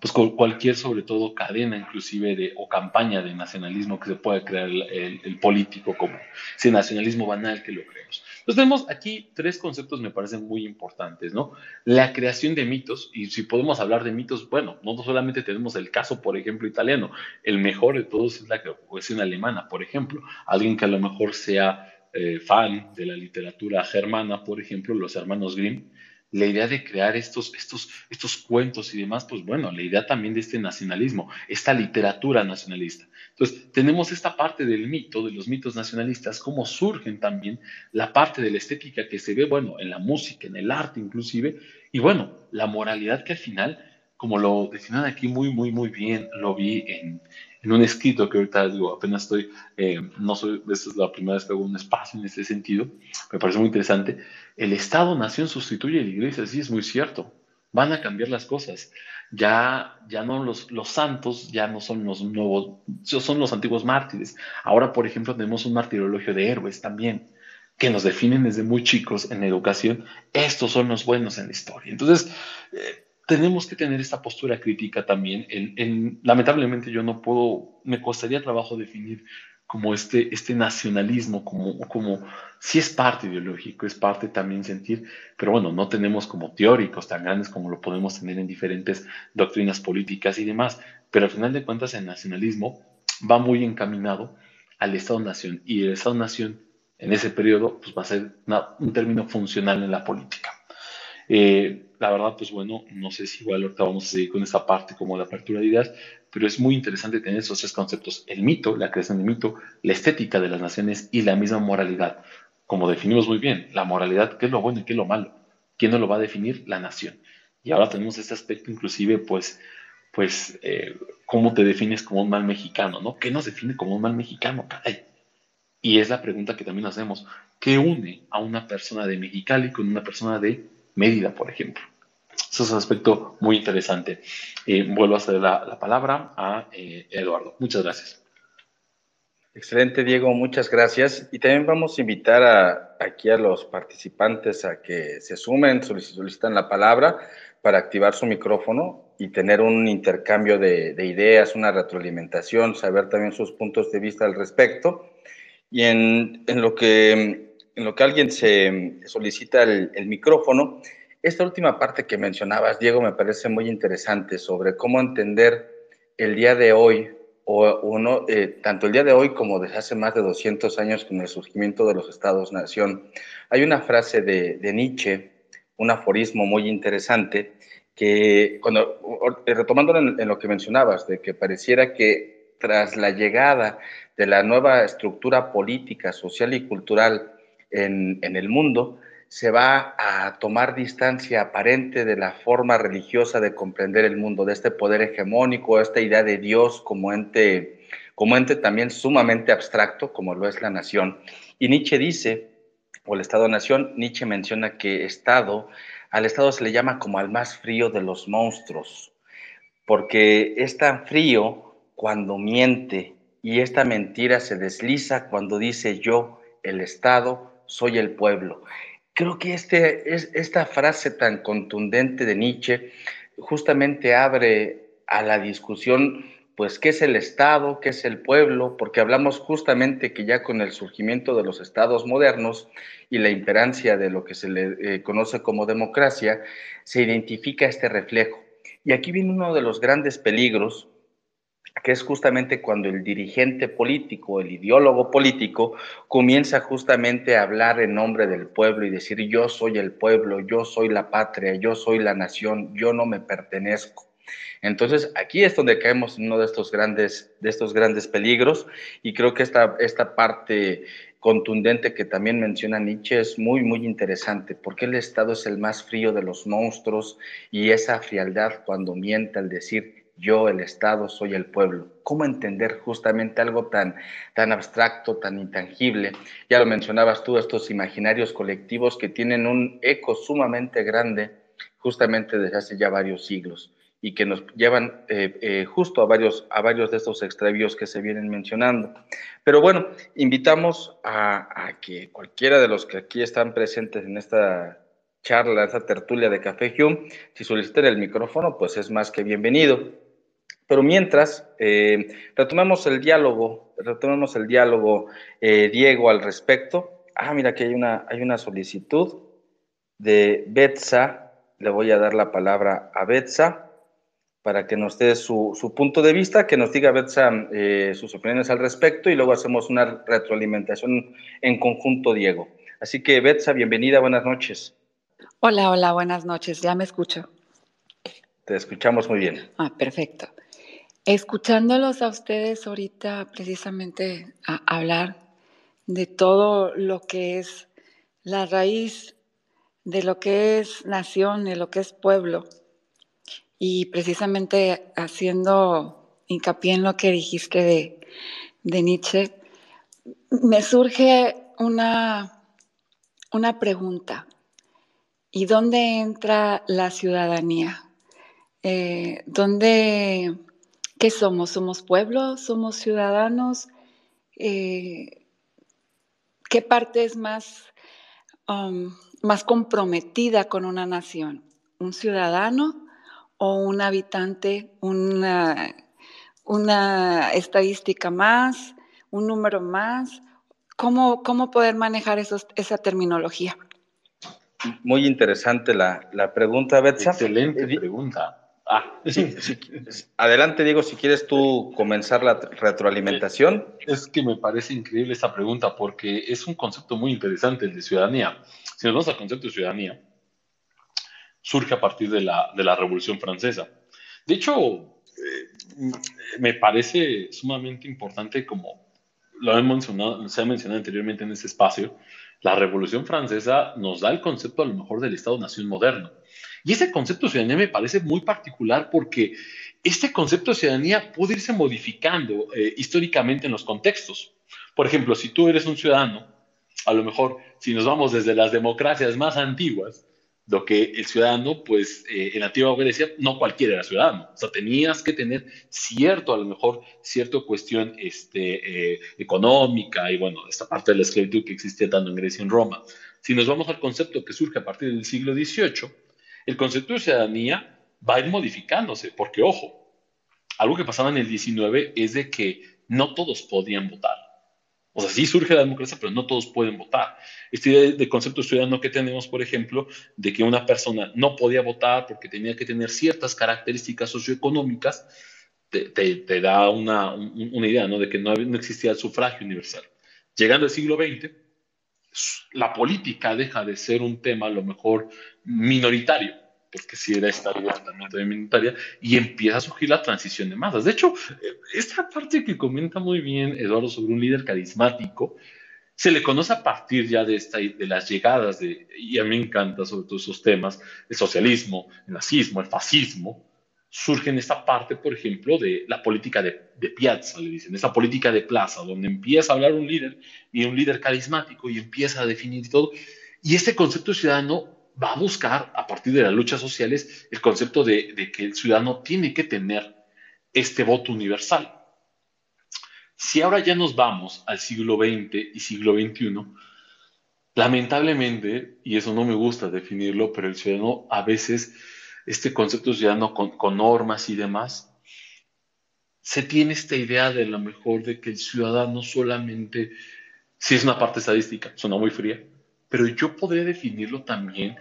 C: pues cualquier, sobre todo, cadena inclusive o campaña de nacionalismo que se pueda crear el, político como ese nacionalismo banal que lo creemos. Entonces tenemos aquí tres conceptos me parecen muy importantes, ¿no? La creación de mitos, y si podemos hablar de mitos, bueno, no solamente tenemos el caso, por ejemplo, italiano, el mejor de todos es la cohesión alemana, por ejemplo, alguien que a lo mejor sea eh, fan de la literatura germana, por ejemplo, los hermanos Grimm, la idea de crear estos, estos, estos cuentos y demás, pues bueno, la idea también de este nacionalismo, esta literatura nacionalista. Entonces, tenemos esta parte del mito, de los mitos nacionalistas, cómo surgen también la parte de la estética que se ve, bueno, en la música, en el arte inclusive, y bueno, la moralidad que al final, como lo definen aquí muy, muy, muy bien, lo vi en, en un escrito que ahorita digo, apenas estoy, eh, no soy, esta es la primera vez que hago un espacio en este sentido, me parece muy interesante. El Estado-Nación sustituye a la Iglesia, sí es muy cierto, van a cambiar las cosas. Ya, ya no los, los santos, ya no son los nuevos, son los antiguos mártires. Ahora, por ejemplo, tenemos un martirologio de héroes también, que nos definen desde muy chicos en educación. Estos son los buenos en la historia. Entonces, eh, tenemos que tener esta postura crítica también. En, lamentablemente yo no puedo, me costaría trabajo definir como este, este nacionalismo, como, como si es parte ideológico, es parte también sentir, pero bueno, no tenemos como teóricos tan grandes como lo podemos tener en diferentes doctrinas políticas y demás, pero al final de cuentas el nacionalismo va muy encaminado al Estado-Nación y el Estado-Nación en ese periodo pues, va a ser un término funcional en la política. Eh, la verdad, pues bueno, no sé si igual ahorita vamos a seguir con esta parte como la apertura de ideas, pero es muy interesante tener esos tres conceptos, el mito, la creación del mito, la estética de las naciones y la misma moralidad. Como definimos muy bien, la moralidad, qué es lo bueno y qué es lo malo. ¿Quién nos lo va a definir? La nación. Y ahora tenemos este aspecto inclusive, pues, pues, eh, cómo te defines como un mal mexicano, ¿no? ¿Qué nos define como un mal mexicano? Caray. Y es la pregunta que también hacemos. ¿Qué une a una persona de Mexicali con una persona de Mérida, por ejemplo? Eso es un aspecto muy interesante. Eh, vuelvo a hacer la, palabra a eh, Eduardo. Muchas gracias.
B: Excelente, Diego, muchas gracias. Y también vamos a invitar a, aquí a los participantes a que se sumen, solicitan la palabra para activar su micrófono y tener un intercambio de, ideas, una retroalimentación, saber también sus puntos de vista al respecto. Y en, lo, que, en lo que alguien se solicita el micrófono, esta última parte que mencionabas, Diego, me parece muy interesante sobre cómo entender el día de hoy, o uno, eh, tanto el día de hoy como desde hace más de 200 años con el surgimiento de los estados-nación. Hay una frase de, Nietzsche, un aforismo muy interesante, que cuando, retomando en, lo que mencionabas, de que pareciera que tras la llegada de la nueva estructura política, social y cultural en, en el mundo, se va a tomar distancia aparente de la forma religiosa de comprender el mundo, de este poder hegemónico, esta idea de Dios como ente, como ente también sumamente abstracto, como lo es la nación. Y Nietzsche dice, o el Estado-nación, Nietzsche menciona que Estado, al Estado se le llama como al más frío de los monstruos, porque es tan frío cuando miente y esta mentira se desliza cuando dice yo, el Estado, soy el pueblo. Creo que este, es, esta frase tan contundente de Nietzsche justamente abre a la discusión, pues, qué es el Estado, qué es el pueblo, porque hablamos justamente que ya con el surgimiento de los estados modernos y la imperancia de lo que se le eh, conoce como democracia, se identifica este reflejo. Y aquí viene uno de los grandes peligros que es justamente cuando el dirigente político, el ideólogo político, comienza justamente a hablar en nombre del pueblo y decir yo soy el pueblo, yo soy la patria, yo soy la nación, yo no me pertenezco. Entonces, aquí es donde caemos en uno de estos grandes, de estos grandes peligros y creo que esta, esta parte contundente que también menciona Nietzsche es muy, muy interesante, porque el Estado es el más frío de los monstruos y esa frialdad cuando miente al decir yo, el Estado, soy el pueblo. ¿Cómo entender justamente algo tan, tan abstracto, tan intangible? Ya lo mencionabas tú, estos imaginarios colectivos que tienen un eco sumamente grande justamente desde hace ya varios siglos y que nos llevan eh, eh, justo a varios, a varios de estos extravíos que se vienen mencionando. Pero bueno, invitamos a, que cualquiera de los que aquí están presentes en esta charla, esta tertulia de Café Hume, si solicitan el micrófono, pues es más que bienvenido. Pero mientras, eh, retomemos el diálogo, retomemos el diálogo, Diego, al respecto. Ah, mira que hay una, hay una solicitud de Betsa, le voy a dar la palabra a Betsa para que nos dé su, su, punto de vista, que nos diga Betsa eh, sus opiniones al respecto y luego hacemos una retroalimentación en conjunto, Diego. Así que Betsa, bienvenida, buenas noches.
D: Hola, hola, buenas noches, ya me escucho.
B: Te escuchamos muy bien.
D: Ah, perfecto. Escuchándolos a ustedes ahorita precisamente a hablar de todo lo que es la raíz de lo que es nación, de lo que es pueblo, y precisamente haciendo hincapié en lo que dijiste de, Nietzsche, me surge una, una pregunta. ¿Y dónde entra la ciudadanía? Eh, ¿Dónde, qué somos? ¿Somos pueblo? ¿Somos ciudadanos? Eh, ¿Qué parte es más, um, más comprometida con una nación? ¿Un ciudadano o un habitante, una, una estadística más, un número más? ¿Cómo, cómo poder manejar esos, esa terminología?
B: Muy interesante la, la pregunta, Betsa.
C: Excelente pregunta. Ah.
B: Sí, sí. Adelante, Diego, si quieres tú comenzar la retroalimentación.
C: Es que me parece increíble esta pregunta porque es un concepto muy interesante el de ciudadanía. Si nos vamos al concepto de ciudadanía, surge a partir de la, de la Revolución Francesa. De hecho, eh, me parece sumamente importante, como lo he mencionado, se ha mencionado anteriormente en este espacio, la Revolución Francesa nos da el concepto a lo mejor del Estado-Nación moderno. Y ese concepto de ciudadanía me parece muy particular porque este concepto de ciudadanía puede irse modificando eh, históricamente en los contextos. Por ejemplo, si tú eres un ciudadano, a lo mejor si nos vamos desde las democracias más antiguas, lo que el ciudadano, pues eh, en la antigua Grecia, no cualquiera era ciudadano. O sea, tenías que tener cierto, a lo mejor, cierta cuestión este, eh, económica y, bueno, esta parte de la esclavitud que existía tanto en Grecia y en Roma. Si nos vamos al concepto que surge a partir del siglo XVIII, el concepto de ciudadanía va a ir modificándose, porque, ojo, algo que pasaba en el XIX es de que no todos podían votar. O sea, sí surge la democracia, pero no todos pueden votar. Este de, de concepto ciudadano que tenemos, por ejemplo, de que una persona no podía votar porque tenía que tener ciertas características socioeconómicas, te, te, da una, idea ¿no? de que no existía el sufragio universal. Llegando al siglo XX, la política deja de ser un tema a lo mejor minoritario porque si era esta también minoritaria, y empieza a surgir la transición de masas. De hecho, esta parte que comenta muy bien Eduardo sobre un líder carismático, se le conoce a partir ya de, esta, de las llegadas de, y a mí me encanta sobre todos esos temas, el socialismo, el nazismo, el fascismo, surge en esta parte, por ejemplo, de la política de, de piazza, le dicen, esa política de plaza, donde empieza a hablar un líder y un líder carismático y empieza a definir todo. Y este concepto ciudadano va a buscar, a partir de las luchas sociales, el concepto de, que el ciudadano tiene que tener este voto universal. Si ahora ya nos vamos al siglo XX y siglo XXI, lamentablemente, y eso no me gusta definirlo, pero el ciudadano a veces, este concepto ciudadano con, normas y demás, se tiene esta idea de lo mejor de que el ciudadano solamente, si es una parte estadística, suena muy fría, pero yo podría definirlo también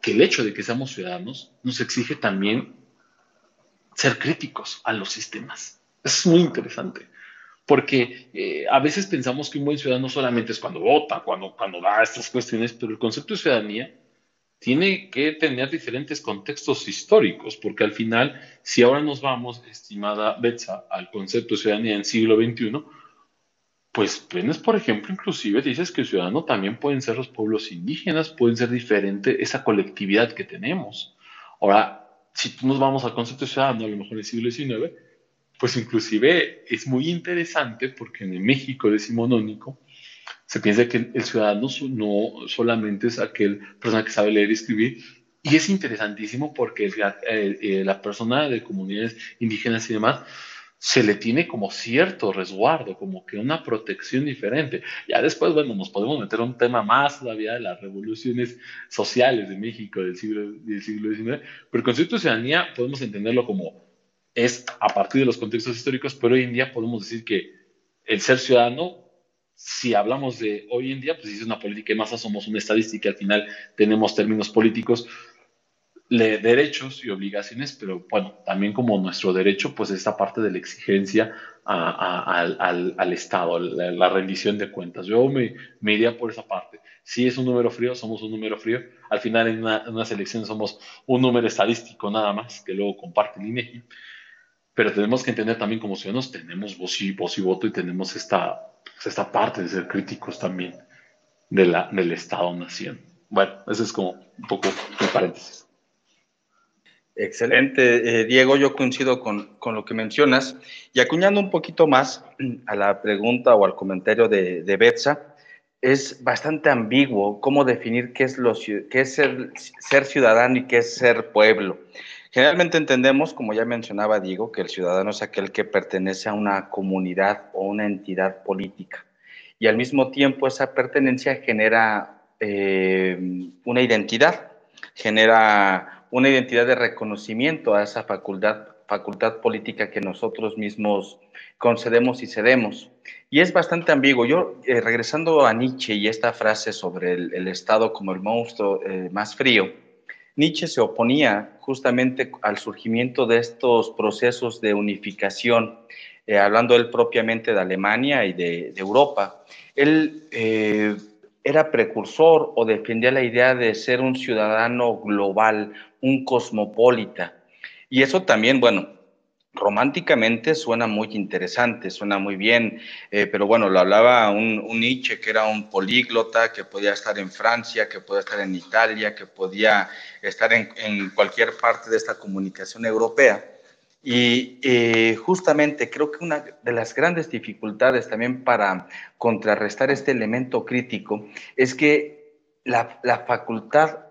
C: que el hecho de que seamos ciudadanos nos exige también ser críticos a los sistemas. Es muy interesante, porque eh, a veces pensamos que un buen ciudadano solamente es cuando vota, cuando, cuando da estas cuestiones, pero el concepto de ciudadanía tiene que tener diferentes contextos históricos, porque al final, si ahora nos vamos, estimada Betsa, al concepto de ciudadanía en siglo XXI, pues tienes, por ejemplo, inclusive dices que ciudadano también pueden ser los pueblos indígenas, pueden ser diferente esa colectividad que tenemos. Ahora, si nos vamos al concepto de ciudadano, a lo mejor en el siglo XIX, pues inclusive es muy interesante porque en el México decimonónico se piensa que el ciudadano no solamente es aquel persona que sabe leer y escribir, y es interesantísimo porque eh, la persona de comunidades indígenas y demás se le tiene como cierto resguardo, como que una protección diferente. Ya después, bueno, nos podemos meter un tema más todavía de las revoluciones sociales de México del siglo, del siglo XIX, pero el concepto de ciudadanía podemos entenderlo como es a partir de los contextos históricos, pero hoy en día podemos decir que el ser ciudadano, si hablamos de hoy en día, pues es una política de masa, somos una estadística, al final tenemos términos políticos, derechos y obligaciones, pero bueno, también como nuestro derecho, pues esta parte de la exigencia al, Estado, la, rendición de cuentas. Yo me, me, iría por esa parte. Si es un número frío, somos un número frío. Al final en una, en elección somos un número estadístico nada más, que luego comparte el INEGI. Pero tenemos que entender también como ciudadanos, tenemos voz y, voz y voto y tenemos esta, pues, esta parte de ser críticos también de la, del Estado-Nación. Bueno, ese es como un poco mi paréntesis.
B: Excelente, eh, Diego, yo coincido con, con, lo que mencionas y acuñando un poquito más a la pregunta o al comentario de, de Betsa, es bastante ambiguo cómo definir qué es, lo, qué es ser, ser, ciudadano y qué es ser pueblo. Generalmente entendemos, como ya mencionaba Diego, que el ciudadano es aquel que pertenece a una comunidad o una entidad política y al mismo tiempo esa pertenencia genera eh, una identidad, genera una identidad de reconocimiento a esa facultad, política que nosotros mismos concedemos y cedemos. Y es bastante ambiguo. Yo, eh, regresando a Nietzsche y esta frase sobre el, Estado como el monstruo eh, más frío, Nietzsche se oponía justamente al surgimiento de estos procesos de unificación, eh, hablando él propiamente de Alemania y de, de Europa. Él era precursor o defendía la idea de ser un ciudadano global, un cosmopolita. Y eso también, bueno, románticamente suena muy interesante, suena muy bien, eh, pero bueno, lo hablaba un, Nietzsche que era un políglota, que podía estar en Francia, que podía estar en Italia, que podía estar en, en cualquier parte de esta comunicación europea. Y justamente creo que una de las grandes dificultades también para contrarrestar este elemento crítico es que la, la facultad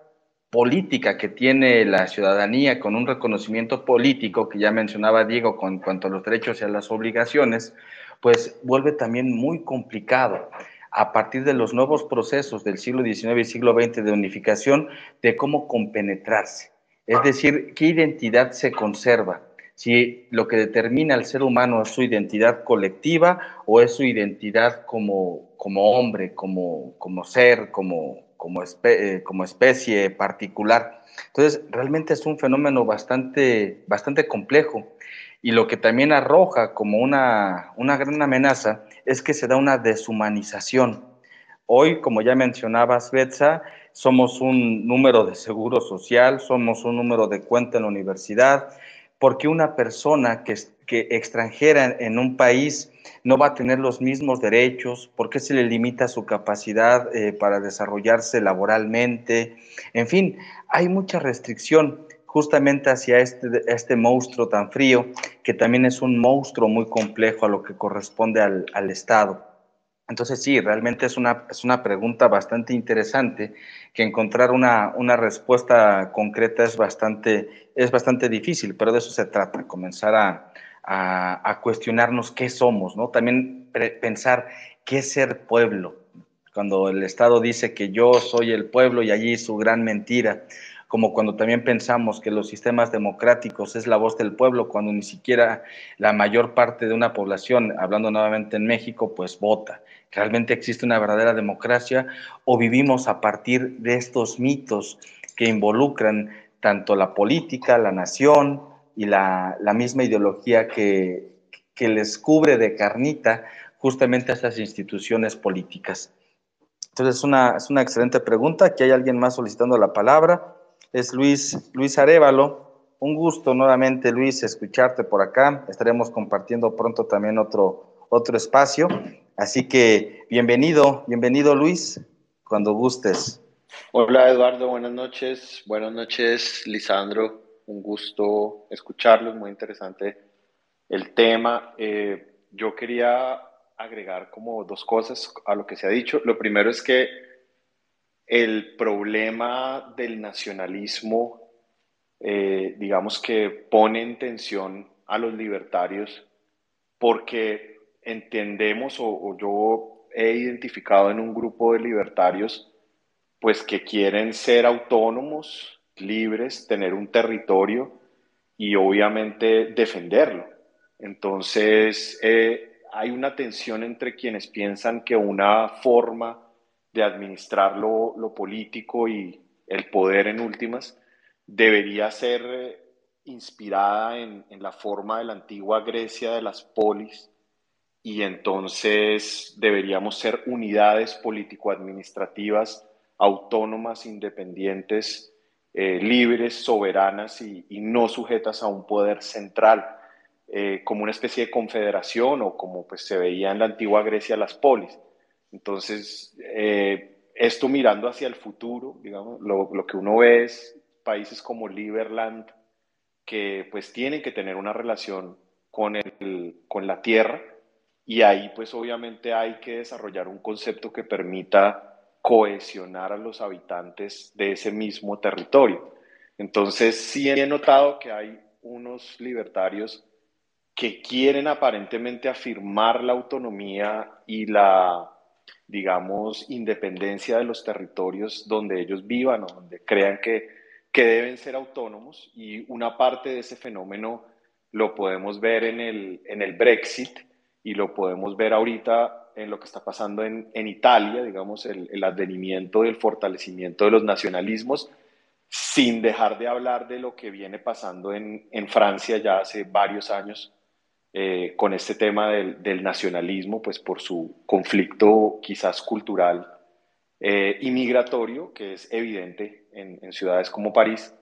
B: política que tiene la ciudadanía con un reconocimiento político que ya mencionaba Diego con cuanto a los derechos y a las obligaciones, pues vuelve también muy complicado a partir de los nuevos procesos del siglo XIX y siglo XX de unificación de cómo compenetrarse. Es decir, qué identidad se conserva, si lo que determina al ser humano es su identidad colectiva o es su identidad como, como hombre, como, como ser, como, como, eh, como especie particular. Entonces, realmente es un fenómeno bastante, bastante complejo. Y lo que también arroja como una, una gran amenaza es que se da una deshumanización. Hoy, como ya mencionabas, Betsa, somos un número de seguro social, somos un número de cuenta en la universidad, porque una persona que, que extranjera en un país no va a tener los mismos derechos, por qué se le limita su capacidad eh, para desarrollarse laboralmente, en fin, hay mucha restricción justamente hacia este, este monstruo tan frío, que también es un monstruo muy complejo a lo que corresponde al, al Estado. Entonces sí, realmente es una, es una pregunta bastante interesante que encontrar una, una respuesta concreta es bastante, es bastante difícil, pero de eso se trata, comenzar a, a, cuestionarnos qué somos, ¿no? También pensar qué es ser pueblo. Cuando el Estado dice que yo soy el pueblo y allí su gran mentira, como cuando también pensamos que los sistemas democráticos es la voz del pueblo, cuando ni siquiera la mayor parte de una población, hablando nuevamente en México, pues vota realmente existe una verdadera democracia o vivimos a partir de estos mitos que involucran tanto la política, la nación y la, misma ideología que, que les cubre de carnita justamente a estas instituciones políticas. Entonces, es una, es una excelente pregunta. Aquí hay alguien más solicitando la palabra. Es Luis, Luis Arevalo. Un gusto nuevamente, Luis, escucharte por acá. Estaremos compartiendo pronto también otro, otro espacio. Así que bienvenido, bienvenido Luis, cuando gustes.
E: Hola Eduardo, buenas noches. Buenas noches, Lisandro. Un gusto escucharlos, muy interesante el tema. Eh, yo quería agregar como dos cosas a lo que se ha dicho. Lo primero es que el problema del nacionalismo, eh, digamos que pone en tensión a los libertarios porque entendemos o, yo he identificado en un grupo de libertarios pues que quieren ser autónomos, libres, tener un territorio y obviamente defenderlo. Entonces, eh, hay una tensión entre quienes piensan que una forma de administrar lo, político y el poder en últimas debería ser eh, inspirada en, la forma de la antigua Grecia de las polis y entonces deberíamos ser unidades político-administrativas autónomas, independientes, eh, libres, soberanas y, no sujetas a un poder central eh, como una especie de confederación o como pues, se veía en la antigua Grecia las polis. Entonces, eh, esto mirando hacia el futuro, digamos, lo, que uno ve es países como Liberland que pues tienen que tener una relación con, el, con la tierra y ahí pues obviamente hay que desarrollar un concepto que permita cohesionar a los habitantes de ese mismo territorio. Entonces sí he notado que hay unos libertarios que quieren aparentemente afirmar la autonomía y la, digamos, independencia de los territorios donde ellos vivan o donde crean que, que deben ser autónomos. Y una parte de ese fenómeno lo podemos ver en el, en el Brexit y lo podemos ver ahorita en lo que está pasando en, en Italia, digamos, el, el advenimiento del fortalecimiento de los nacionalismos, sin dejar de hablar de lo que viene pasando en, en Francia ya hace varios años eh, con este tema del, nacionalismo, pues por su conflicto quizás cultural eh, y migratorio, que es evidente en, ciudades como París,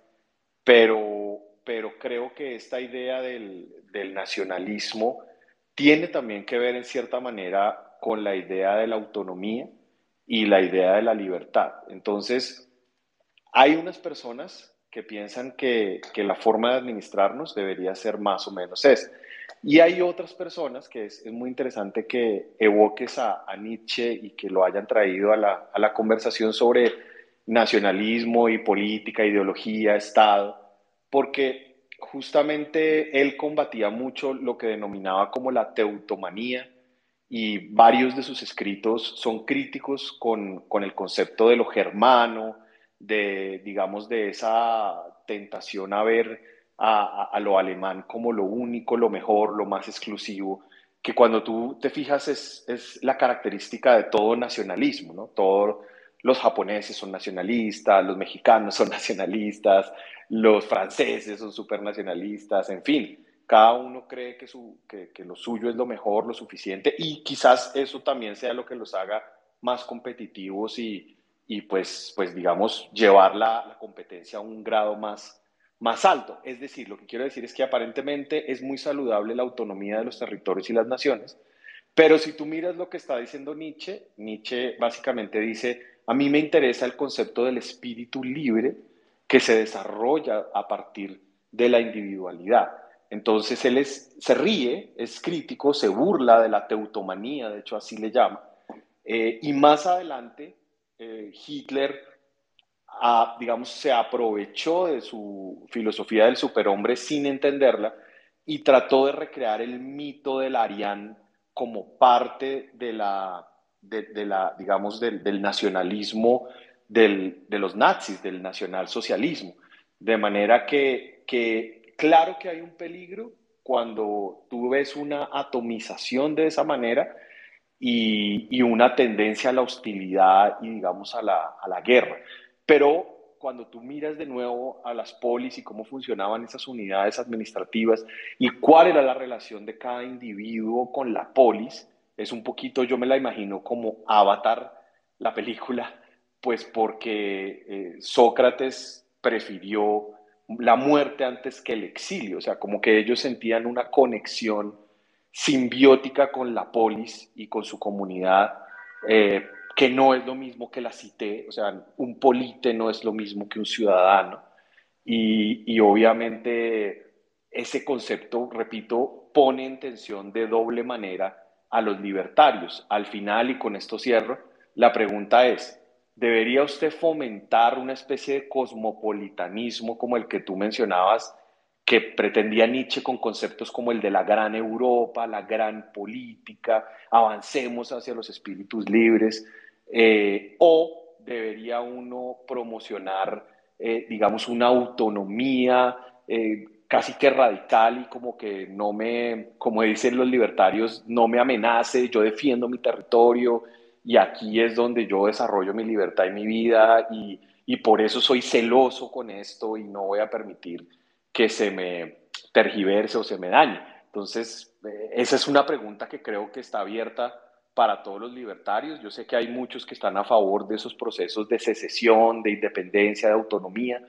E: pero, pero creo que esta idea del, del nacionalismo tiene también que ver en cierta manera con la idea de la autonomía y la idea de la libertad. Entonces, hay unas personas que piensan que, que, la forma de administrarnos debería ser más o menos esa. Y hay otras personas que es, muy interesante que evoques a, Nietzsche y que lo hayan traído a la, a la conversación sobre nacionalismo y política, ideología, Estado, porque justamente él combatía mucho lo que denominaba como la teutomanía y varios de sus escritos son críticos con, con el concepto de lo germano, de, digamos, de esa tentación a ver a, lo alemán como lo único, lo mejor, lo más exclusivo, que cuando tú te fijas es, es la característica de todo nacionalismo, ¿no? Todos los japoneses son nacionalistas, los mexicanos son (laughs) nacionalistas, los franceses son supernacionalistas, en fin, cada uno cree que, su, que, que, lo suyo es lo mejor, lo suficiente, y quizás eso también sea lo que los haga más competitivos y, y pues, pues, digamos, llevar la, la competencia a un grado más, más alto. Es decir, lo que quiero decir es que aparentemente es muy saludable la autonomía de los territorios y las naciones, pero si tú miras lo que está diciendo Nietzsche, Nietzsche básicamente dice, a mí me interesa el concepto del espíritu libre que se desarrolla a partir de la individualidad. Entonces él se ríe, es crítico, se burla de la teutomanía, de hecho así le llama, eh, y más adelante eh, Hitler digamos, se aprovechó de su filosofía del superhombre sin entenderla y trató de recrear el mito del Arián como parte de la, de, la digamos, del, nacionalismo de los nazis, del nacionalsocialismo. De manera que, que, claro que hay un peligro cuando tú ves una atomización de esa manera y, una tendencia a la hostilidad y, digamos, a la, a la guerra. Pero cuando tú miras de nuevo a las polis y cómo funcionaban esas unidades administrativas y cuál era la relación de cada individuo con la polis, es un poquito, yo me la imagino como Avatar, la película, pues porque eh, Sócrates prefirió la muerte antes que el exilio, o sea, como que ellos sentían una conexión simbiótica con la polis y con su comunidad, eh, que no es lo mismo que la cité, o sea, un polite no es lo mismo que un ciudadano, y, y obviamente ese concepto, repito, pone en tensión de doble manera a los libertarios. Al final, y con esto cierro, la pregunta es, ¿debería usted fomentar una especie de cosmopolitanismo como el que tú mencionabas, que pretendía Nietzsche con conceptos como el de la gran Europa, la gran política, avancemos hacia los espíritus libres? Eh, ¿O debería uno promocionar, eh, digamos, una autonomía? Eh, casi que radical y como que no me, como dicen los libertarios, no me amenace, yo defiendo mi territorio y aquí es donde yo desarrollo mi libertad y mi vida y, y por eso soy celoso con esto y no voy a permitir que se me tergiverse o se me dañe. Entonces, eh, esa es una pregunta que creo que está abierta para todos los libertarios. Yo sé que hay muchos que están a favor de esos procesos de secesión, de independencia, de autonomía,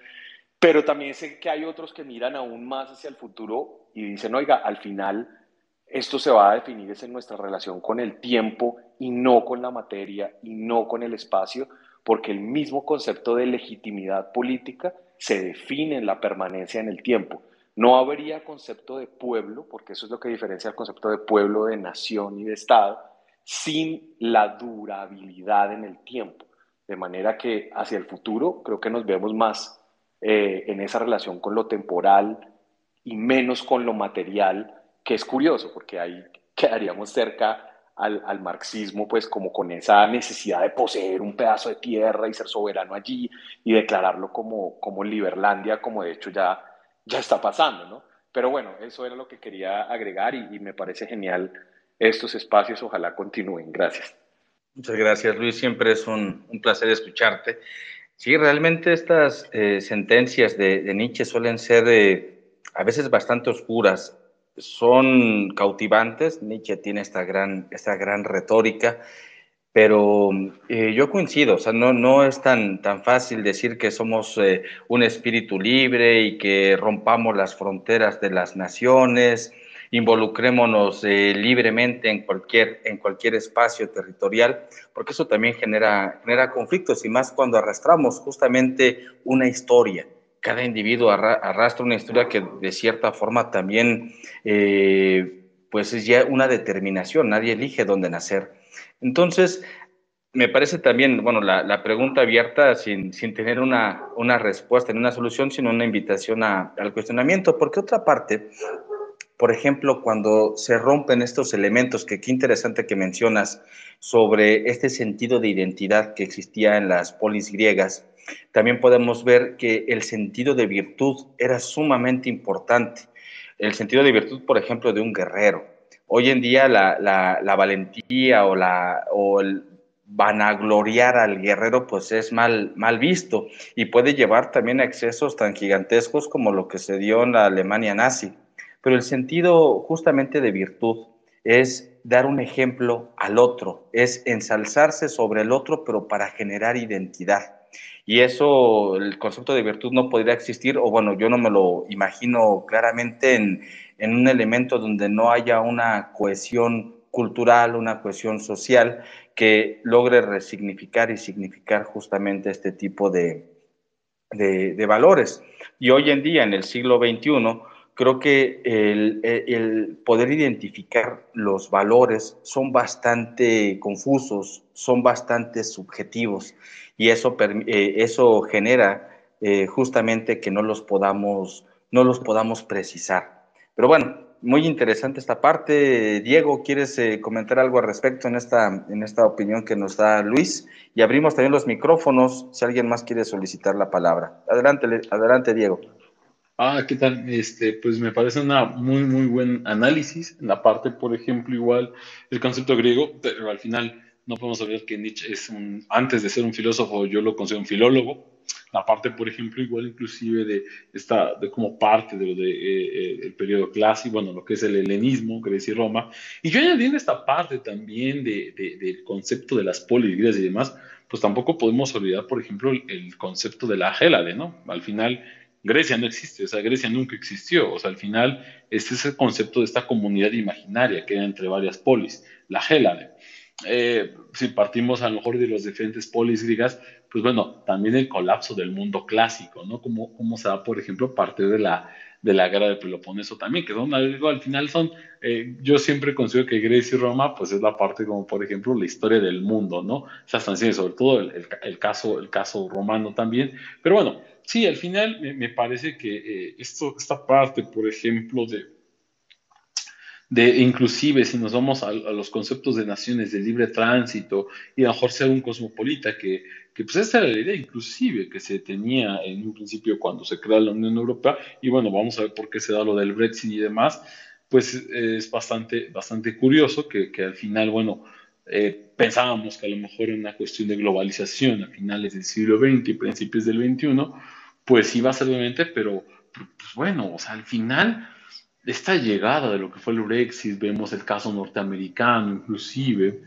E: pero también sé que hay otros que miran aún más hacia el futuro y dicen, oiga, al final esto se va a definir en nuestra relación con el tiempo y no con la materia y no con el espacio, porque el mismo concepto de legitimidad política se define en la permanencia en el tiempo. No habría concepto de pueblo, porque eso es lo que diferencia el concepto de pueblo, de nación y de Estado, sin la durabilidad en el tiempo. De manera que hacia el futuro creo que nos vemos más eh, en esa relación con lo temporal y menos con lo material, que es curioso, porque ahí (laughs) quedaríamos cerca al, al, marxismo, pues como con esa necesidad de poseer un pedazo de tierra y ser soberano allí y declararlo como, como Liberlandia, como de hecho ya, ya está pasando, ¿no? Pero bueno, eso era lo que quería agregar y, me parece genial estos espacios, ojalá continúen. Gracias.
B: Muchas gracias, Luis. Siempre es un, un placer escucharte. Sí, realmente estas eh, sentencias de, Nietzsche suelen ser eh, a veces bastante oscuras, son cautivantes, Nietzsche tiene esta gran, esta gran retórica, pero eh, yo coincido, o sea, no, no es tan, tan fácil decir que somos un espíritu libre y que rompamos las fronteras de las naciones, involucrémonos eh, libremente en cualquier, en cualquier espacio territorial, porque eso también genera, genera conflictos y más cuando arrastramos justamente una historia. Cada individuo arrastra una historia que de cierta forma también eh, pues es ya una determinación, nadie elige dónde nacer. Entonces, me parece también, bueno, la, la pregunta abierta sin, sin tener una, una, respuesta, ni una solución, sino una invitación a, al cuestionamiento, porque otra parte, por ejemplo, cuando se rompen estos elementos, que qué interesante que mencionas sobre este sentido de identidad que existía en las polis griegas, también podemos ver que el sentido de virtud era sumamente importante. El sentido de virtud, por ejemplo, de un guerrero. Hoy en día la, la, valentía o, la, o el vanagloriar al guerrero pues es mal, mal visto y puede llevar también a excesos tan gigantescos como lo que se dio en la Alemania nazi. Pero el sentido justamente de virtud es dar un ejemplo al otro, es ensalzarse sobre el otro, pero para generar identidad. Y eso, el concepto de virtud no podría existir, o bueno, yo no me lo imagino claramente en, en un elemento donde no haya una cohesión cultural, una cohesión social que logre resignificar y significar justamente este tipo de, de, de valores. Y hoy en día, en el siglo XXI, creo que el, poder identificar los valores son bastante confusos, son bastante subjetivos y eso, eh, eso genera eh, justamente que no los, podamos, no los podamos precisar. Pero bueno, muy interesante esta parte. Diego, ¿quieres eh, comentar algo al respecto en esta, en esta opinión que nos da Luis? Y abrimos también los micrófonos si alguien más quiere solicitar la palabra. Adelante, adelante Diego.
C: Ah, ¿qué tal? Este, pues me parece una muy, muy buen análisis. En la parte, por ejemplo, igual el concepto griego, pero al final no podemos olvidar que Nietzsche es un, antes de ser un filósofo, yo lo considero un filólogo. la parte, por ejemplo, igual inclusive de esta, de como parte de lo de, eh, el periodo clásico, bueno, lo que es el helenismo, Grecia y Roma, y yo añadiendo esta parte también de, del concepto de las polis y demás, pues tampoco podemos olvidar, por ejemplo, el, concepto de la Gélade, ¿no? Al final, Grecia no existe, o sea, Grecia nunca existió, o sea, al final, este es el concepto de esta comunidad imaginaria que era entre varias polis, la Gélade. Eh, si partimos a lo mejor de los diferentes polis griegas, pues bueno, también el colapso del mundo clásico, ¿no? Como, se da, por ejemplo, parte de la, de la guerra de Peloponeso también, que son algo, al final son, eh, yo siempre considero que Grecia y Roma, pues es la parte como, por ejemplo, la historia del mundo, ¿no? Esas canciones, sobre todo el, el, caso, el caso romano también, pero bueno, sí, al final me, parece que eh, esto, esta parte, por ejemplo, de de inclusive si nos vamos a, los conceptos de naciones de libre tránsito y a lo mejor ser un cosmopolita que, que pues esta era la idea inclusive que se tenía en un principio cuando se crea la Unión Europea y bueno vamos a ver por qué se da lo del Brexit y demás pues es bastante bastante curioso que, que al final bueno eh, pensábamos que a lo mejor en una cuestión de globalización a finales del siglo XX y principios del XXI pues iba a ser obviamente pero pues bueno o sea al final esta llegada de lo que fue el Brexit, vemos el caso norteamericano inclusive,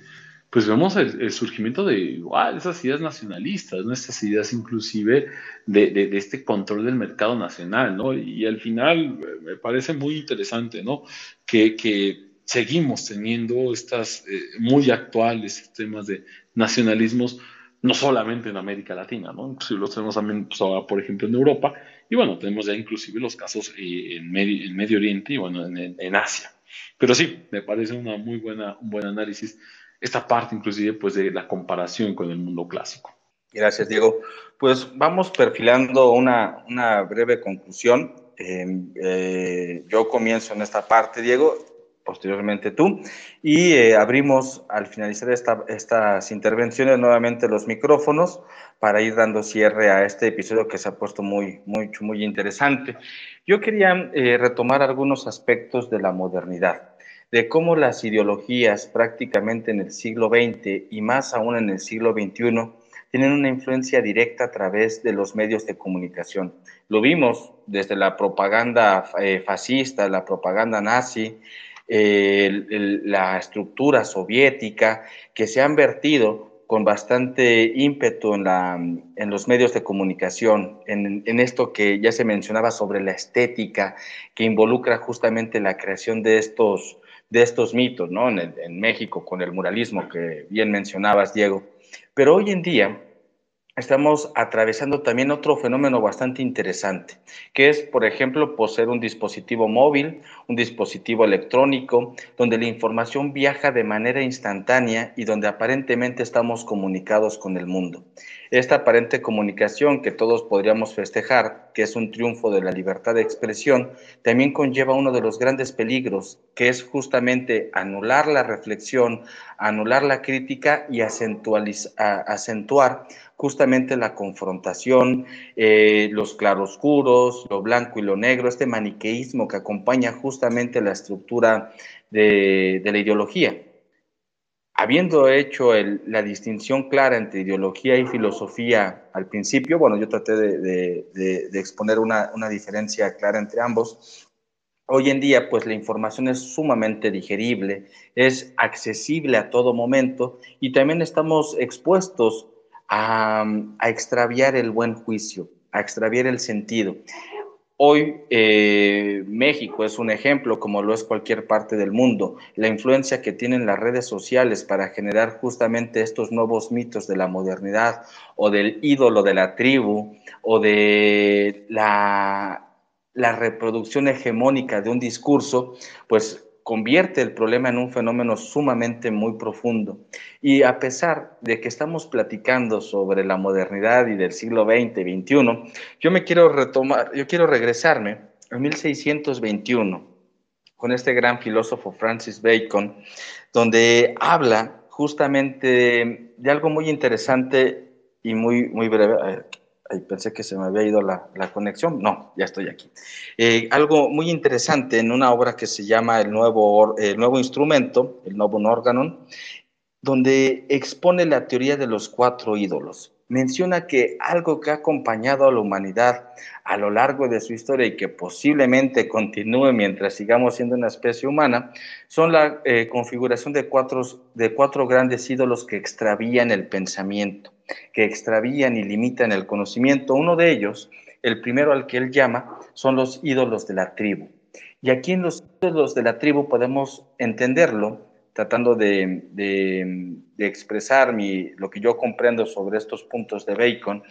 C: pues vemos el, surgimiento de esas ideas nacionalistas, ¿no? ideas inclusive de, de, este control del mercado nacional, ¿no? Y, al final eh, me parece muy interesante, ¿no? Que, que seguimos teniendo estas eh, muy actuales temas de nacionalismos, no solamente en América Latina, ¿no? Si los tenemos también, pues, por ejemplo, en Europa, y bueno, tenemos ya inclusive los casos eh, en, Medio, en Medio Oriente y bueno, en, en, Asia. Pero sí, me parece una muy buena, un buen análisis esta parte inclusive pues de la comparación con el mundo clásico.
B: Gracias, Diego. Pues vamos perfilando una, una breve conclusión. Em, eh, yo comienzo en esta parte, Diego, posteriormente tú, y eh, abrimos al finalizar esta, estas intervenciones nuevamente los micrófonos para ir dando cierre a este episodio que se ha puesto muy, muy, muy interesante. Yo quería eh, retomar algunos aspectos de la modernidad, de cómo las ideologías prácticamente en el siglo XX y más aún en el siglo XXI tienen una influencia directa a través de los medios de comunicación. Lo vimos desde la propaganda eh, fascista, la propaganda nazi, la estructura soviética, que se han vertido con bastante ímpetu en, la, en los medios de comunicación, en, en, esto que ya se mencionaba sobre la estética, que involucra justamente la creación de estos, de estos mitos, ¿no? En, México con el muralismo que bien mencionabas, Diego. Pero hoy en día estamos atravesando también otro fenómeno bastante interesante, que es, por ejemplo, poseer un dispositivo móvil, un dispositivo electrónico, donde la información viaja de manera instantánea y donde aparentemente estamos comunicados con el mundo. Esta aparente comunicación que todos podríamos festejar, que es un triunfo de la libertad de expresión, también conlleva uno de los grandes peligros, que es justamente anular la reflexión, anular la crítica y acentuar justamente la confrontación, eh, los claroscuros, lo blanco y lo negro, este maniqueísmo que acompaña justamente la estructura de, la ideología. Habiendo hecho la distinción clara entre ideología y filosofía al principio, bueno, yo traté de, exponer una, diferencia clara entre ambos, Hoy en día, pues la información es sumamente digerible, es accesible a todo momento y también estamos expuestos a, extraviar el buen juicio, a extraviar el sentido. Hoy eh, México es un ejemplo, como lo es cualquier parte del mundo, la influencia que tienen las redes sociales para generar justamente estos nuevos mitos de la modernidad o del ídolo de la tribu o de la, la reproducción hegemónica de un discurso, pues convierte el problema en un fenómeno sumamente muy profundo. Y a pesar de que estamos platicando sobre la modernidad y del siglo XX, XXI, yo me quiero retomar, yo quiero regresarme a 1621 con este gran filósofo Francis Bacon, donde habla justamente de algo muy interesante y muy, muy breve pensé que se me había ido la, conexión. No, ya estoy aquí. Eh, algo muy interesante en una obra que se llama El Nuevo, el nuevo Instrumento, el Nuevo Organon, donde expone la teoría de los cuatro ídolos. menciona que algo que ha acompañado a la humanidad a lo largo de su historia y que posiblemente continúe mientras sigamos siendo una especie humana, son la eh, configuración de cuatro, de cuatro grandes ídolos que extravían el pensamiento, que extravían y limitan el conocimiento. Uno de ellos, el primero al que él llama, son los ídolos de la tribu. Y aquí en los ídolos de la tribu podemos entenderlo tratando de, expresar mi, lo que yo comprendo sobre estos puntos de Bacon,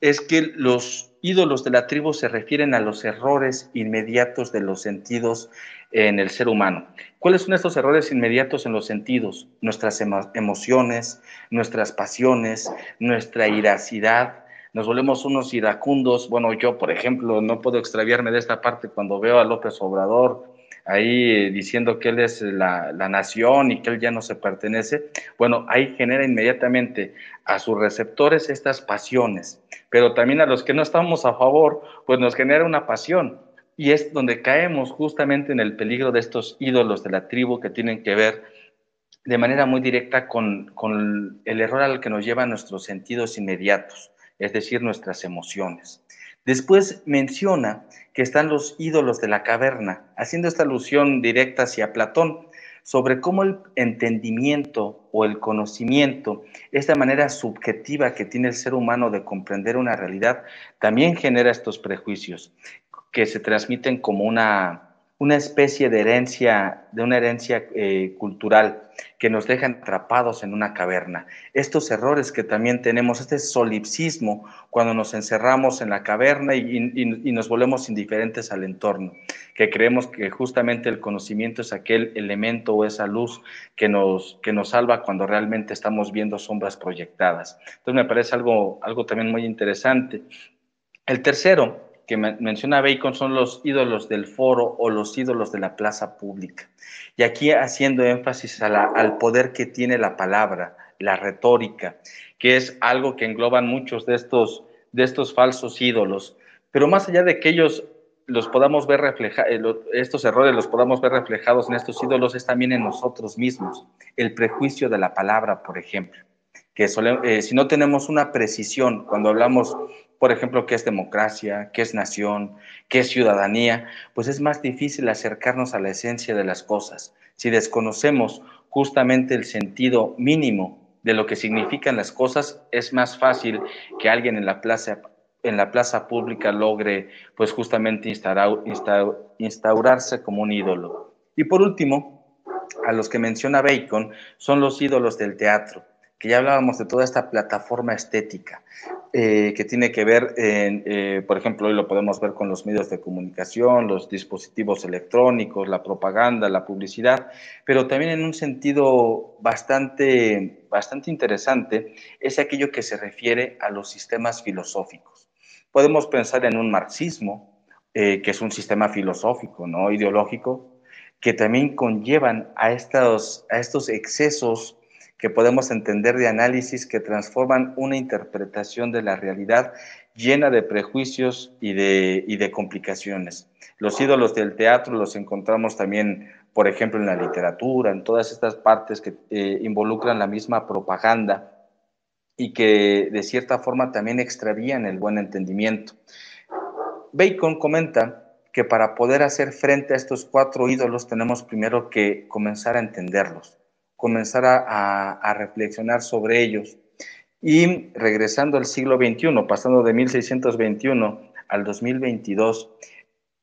B: es que los ídolos de la tribu se refieren a los errores inmediatos de los sentidos en el ser humano. ¿Cuáles son estos errores inmediatos en los sentidos? Nuestras emociones, nuestras pasiones, nuestra iracidad. Nos volvemos unos iracundos. Bueno, yo, por ejemplo, no puedo extraviarme de esta parte cuando veo a López Obrador ahí eh, diciendo que él es la, nación y que él ya no se pertenece, bueno, ahí genera inmediatamente a sus receptores estas pasiones, pero también a los que no estamos a favor, pues nos genera una pasión. Y es donde caemos justamente en el peligro de estos ídolos de la tribu que tienen que ver de manera muy directa con, con el error al que nos llevan nuestros sentidos inmediatos, es decir, nuestras emociones. Después menciona que están los ídolos de la caverna, haciendo esta alusión directa hacia Platón sobre cómo el entendimiento o el conocimiento, esta manera subjetiva que tiene el ser humano de comprender una realidad, también genera estos prejuicios que se transmiten como una una especie de herencia, de una herencia eh, cultural que nos dejan atrapados en una caverna. Estos errores que también tenemos, este solipsismo cuando nos encerramos en la caverna y, nos volvemos indiferentes al entorno, que creemos que justamente el conocimiento es aquel elemento o esa luz que nos, que nos salva cuando realmente estamos viendo sombras proyectadas. Entonces me parece algo, algo también muy interesante. El tercero, que menciona Bacon son los ídolos del foro o los ídolos de la plaza pública. Y aquí haciendo énfasis al poder que tiene la palabra, la retórica, que es algo que engloban muchos de estos, de estos falsos ídolos. Pero más allá de que ellos los podamos ver reflejados, eh, estos errores los podamos ver reflejados en estos ídolos, es también en nosotros mismos. El prejuicio de la palabra, por ejemplo que eh, si no tenemos una precisión cuando hablamos por ejemplo, qué es democracia, qué es nación, qué es ciudadanía, pues es más difícil acercarnos a la esencia de las cosas. Si desconocemos justamente el sentido mínimo de lo que significan las cosas, es más fácil que alguien en la plaza, en la plaza pública logre pues justamente instaurarse como un ídolo. Y por último, a los que menciona Bacon, son los ídolos del teatro que ya hablábamos de toda esta plataforma estética, eh, que tiene que ver, en, eh, por ejemplo, hoy lo podemos ver con los medios de comunicación, los dispositivos electrónicos, la propaganda, la publicidad, pero también en un sentido bastante, bastante interesante es aquello que se refiere a los sistemas filosóficos. Podemos pensar en un marxismo, eh, que es un sistema filosófico, ¿no? ideológico, que también conllevan a estos, a estos excesos que podemos entender de análisis que transforman una interpretación de la realidad llena de prejuicios y de, de complicaciones. Los ídolos del teatro los encontramos también, por ejemplo, en la literatura, en todas estas partes que eh, involucran la misma propaganda y que de cierta forma también extravían el buen entendimiento. Bacon comenta que para poder hacer frente a estos cuatro ídolos tenemos primero que comenzar a entenderlos comenzar a, reflexionar sobre ellos. Y regresando al siglo XXI, pasando de 1621 al 2022,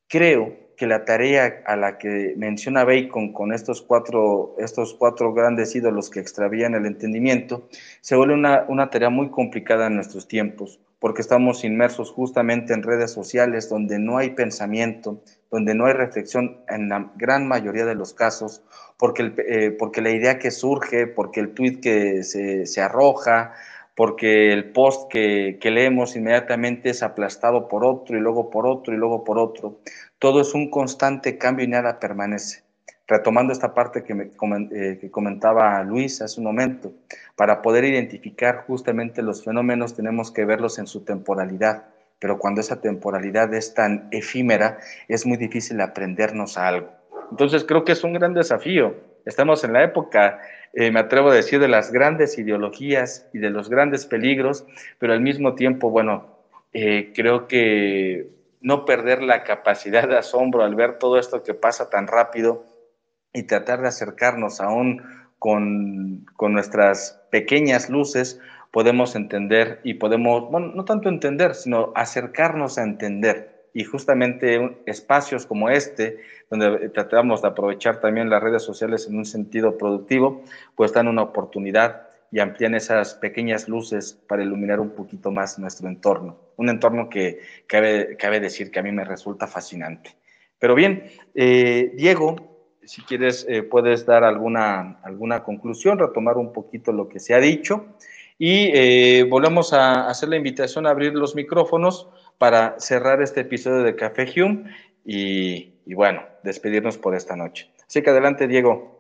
B: creo que la tarea a la que menciona Bacon con estos cuatro, estos cuatro grandes ídolos que extravían el entendimiento, se vuelve una, una tarea muy complicada en nuestros tiempos, porque estamos inmersos justamente en redes sociales donde no hay pensamiento, donde no hay reflexión en la gran mayoría de los casos, porque, eh, porque la idea que surge, porque el tweet que se, arroja, porque el post que, leemos inmediatamente es aplastado por otro y luego por otro y luego por otro. Todo es un constante cambio y nada permanece. Retomando esta parte que, me, eh, que comentaba Luis hace un momento, para poder identificar justamente los fenómenos tenemos que verlos en su temporalidad, pero cuando esa temporalidad es tan efímera, es muy difícil aprendernos a algo. Entonces creo que es un gran desafío estamos en la época, eh, me atrevo a decir, de las grandes ideologías y de los grandes peligros, pero al mismo tiempo, bueno, eh, creo que no perder la capacidad de asombro al ver todo esto que pasa tan rápido y tratar de acercarnos aún con, con nuestras pequeñas luces, podemos entender y podemos, bueno, no tanto entender, sino acercarnos a entender. Y justamente espacios como este, donde tratamos de aprovechar también las redes sociales en un sentido productivo, pues dan una oportunidad y amplían esas pequeñas luces para iluminar un poquito más nuestro entorno. Un entorno que cabe, cabe decir que a mí me resulta fascinante. Pero bien, eh, Diego, si quieres, eh, puedes dar alguna, alguna conclusión, retomar un poquito lo que se ha dicho y eh, volvemos a hacer la invitación a abrir los micrófonos para cerrar este episodio de Café Hume y, bueno, despedirnos por esta noche. Así que adelante, Diego.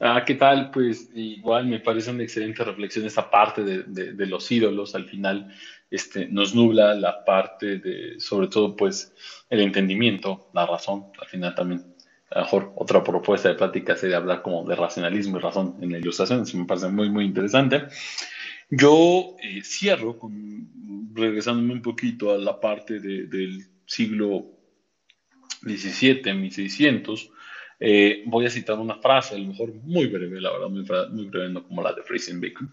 C: Ah, ¿qué tal? Pues igual me parece una excelente reflexión esta parte de, de, los ídolos. Al final este, nos nubla la parte de, sobre todo, pues, el entendimiento, la razón. Al final también, a lo mejor otra propuesta de plática sería hablar como de racionalismo y razón en la ilustración. Eso me parece muy, muy interesante. Yo eh, cierro con, regresándome un poquito a la parte del siglo XVII, 1600 eh, voy a citar una frase, a lo mejor muy breve, la verdad, muy, breve, no como la de Fraser Bacon.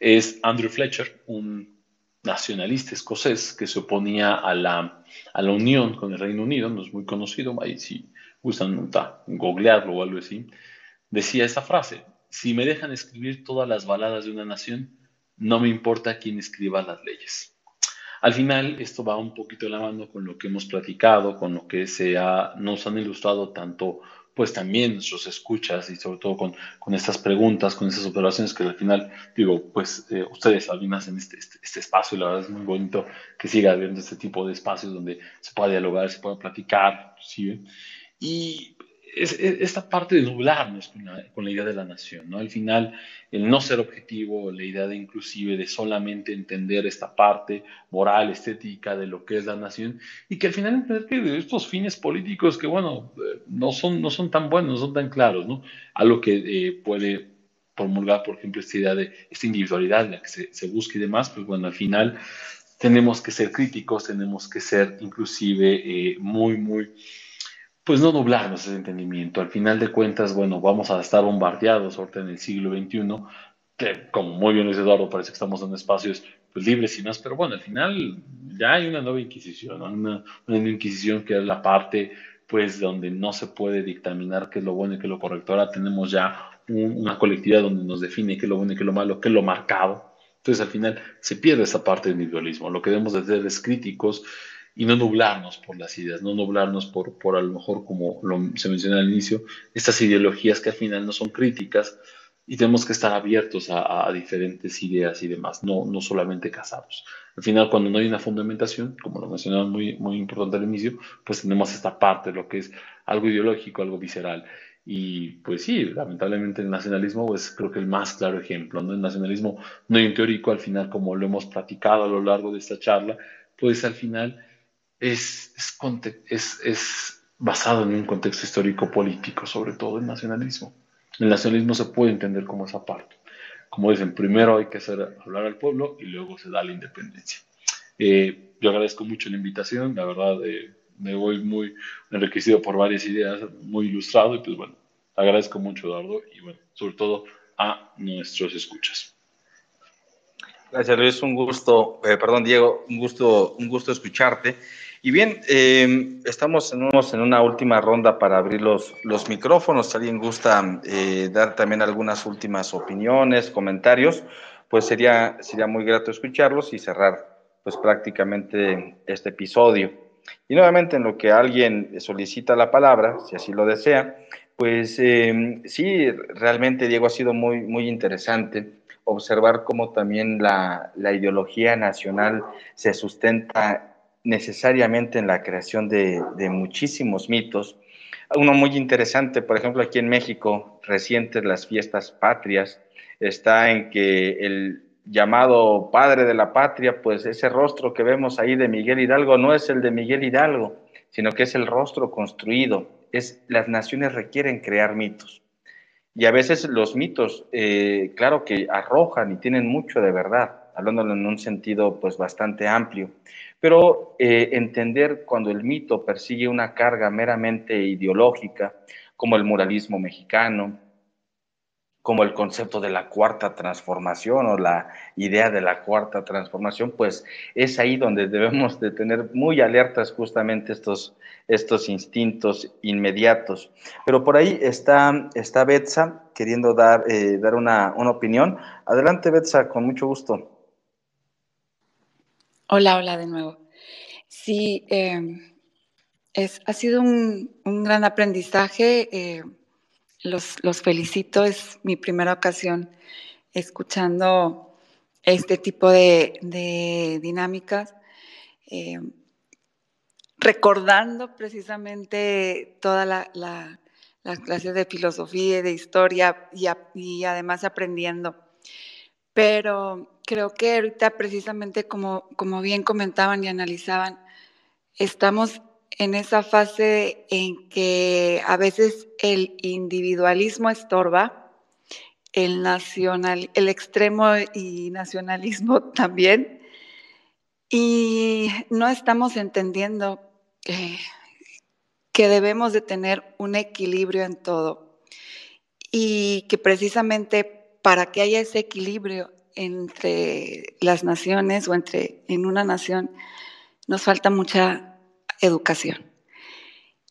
C: Es Andrew Fletcher, un nacionalista escocés que se oponía a la, a la unión con el Reino Unido, no es muy conocido, ahí si gustan googlearlo o algo así, decía esa frase, si me dejan escribir todas las baladas de una nación, no me importa quién escriba las leyes. Al final, esto va un poquito de la mano con lo que hemos platicado, con lo que se ha, nos han ilustrado tanto pues también nuestros escuchas y sobre todo con, con, estas preguntas, con estas observaciones que al final, digo, pues eh, ustedes además en este, este, este, espacio y la verdad es muy bonito que siga habiendo este tipo de espacios donde se pueda dialogar, se pueda platicar, ¿sí? Y es, esta parte de nublarnos con la, con la, idea de la nación, ¿no? Al final, el no ser objetivo, la idea de inclusive de solamente entender esta parte moral, estética de lo que es la nación, y que al final entender que estos fines políticos que, bueno, eh, no son, no son tan buenos, no son tan claros, ¿no? Algo que eh, puede promulgar, por ejemplo, esta idea de esta individualidad, la que se, se busque y demás, pues bueno, al final tenemos que ser críticos, tenemos que ser inclusive eh, muy, muy pues no nublarnos ese entendimiento. Al final de cuentas, bueno, vamos a estar bombardeados ahorita en el siglo XXI, que como muy bien dice Eduardo, parece que estamos en espacios pues, libres y más, pero bueno, al final ya hay una nueva Inquisición, una, nueva Inquisición que es la parte pues donde no se puede dictaminar qué es lo bueno y qué es lo correcto. Ahora tenemos ya una colectividad donde nos define qué es lo bueno y qué es lo malo, qué es lo marcado. Entonces al final se pierde esa parte del individualismo. Lo que debemos de hacer es críticos y no nublarnos por las ideas, no nublarnos por, por a lo mejor, como se mencionó al inicio, estas ideologías que al final no son críticas y tenemos que estar abiertos a, a, diferentes ideas y demás, no, no solamente casados. Al final, cuando no hay una fundamentación, como lo mencionaba muy, muy importante al inicio, pues tenemos esta parte, lo que es algo ideológico, algo visceral. Y pues sí, lamentablemente el nacionalismo es creo que el más claro ejemplo, ¿no? El nacionalismo no hay un teórico, al final, como lo hemos platicado a lo largo de esta charla, pues al final es, es, es, basado en un contexto histórico-político, sobre todo el nacionalismo. El nacionalismo se puede entender como esa parte. Como dicen, primero hay que hacer hablar al pueblo y luego se da la independencia. Eh, yo agradezco mucho la invitación, la verdad eh, me voy muy enriquecido por varias ideas, muy ilustrado y pues bueno, agradezco mucho Eduardo y bueno, sobre todo a nuestros escuchas.
B: Gracias Luis, un gusto, eh, perdón Diego, un gusto, un gusto escucharte. Y bien, eh, estamos en, una última ronda para abrir los, los micrófonos. Si alguien gusta eh, dar también algunas últimas opiniones, comentarios, pues sería, sería muy grato escucharlos y cerrar pues prácticamente este episodio. Y nuevamente en lo que alguien solicita la palabra, si así lo desea, pues eh, sí, realmente Diego ha sido muy, muy interesante observar cómo también la, la ideología nacional se sustenta necesariamente en la creación de, muchísimos mitos. Uno muy interesante, por ejemplo, aquí en México, recientes las fiestas patrias, está en que el llamado padre de la patria, pues ese rostro que vemos ahí de Miguel Hidalgo no es el de Miguel Hidalgo, sino que es el rostro construido. Es, las naciones requieren crear mitos. Y a veces los mitos, eh, claro que arrojan y tienen mucho de verdad, hablándolo en un sentido pues bastante amplio, pero eh, entender cuando el mito persigue una carga meramente ideológica, como el muralismo mexicano, como el concepto de la cuarta transformación o la idea de la cuarta transformación, pues es ahí donde debemos de tener muy alertas justamente estos, estos instintos inmediatos. Pero por ahí está, está Betsa queriendo dar, eh, dar una, una, opinión. Adelante, Betsa, con mucho gusto.
D: Hola, hola de nuevo. Sí, eh, es, ha sido un, un gran aprendizaje. Eh, los, los felicito, es mi primera ocasión escuchando este tipo de, de dinámicas, eh, recordando precisamente toda la, la, las clases de filosofía y de historia y, y, además aprendiendo. Pero creo que ahorita precisamente como, como bien comentaban y analizaban, estamos en esa fase en que a veces el individualismo estorba, el, nacional, el extremo y nacionalismo (laughs) también, y no estamos entendiendo que debemos de tener un equilibrio en todo y que precisamente para que haya ese equilibrio entre las naciones o entre en una nación nos falta mucha educación.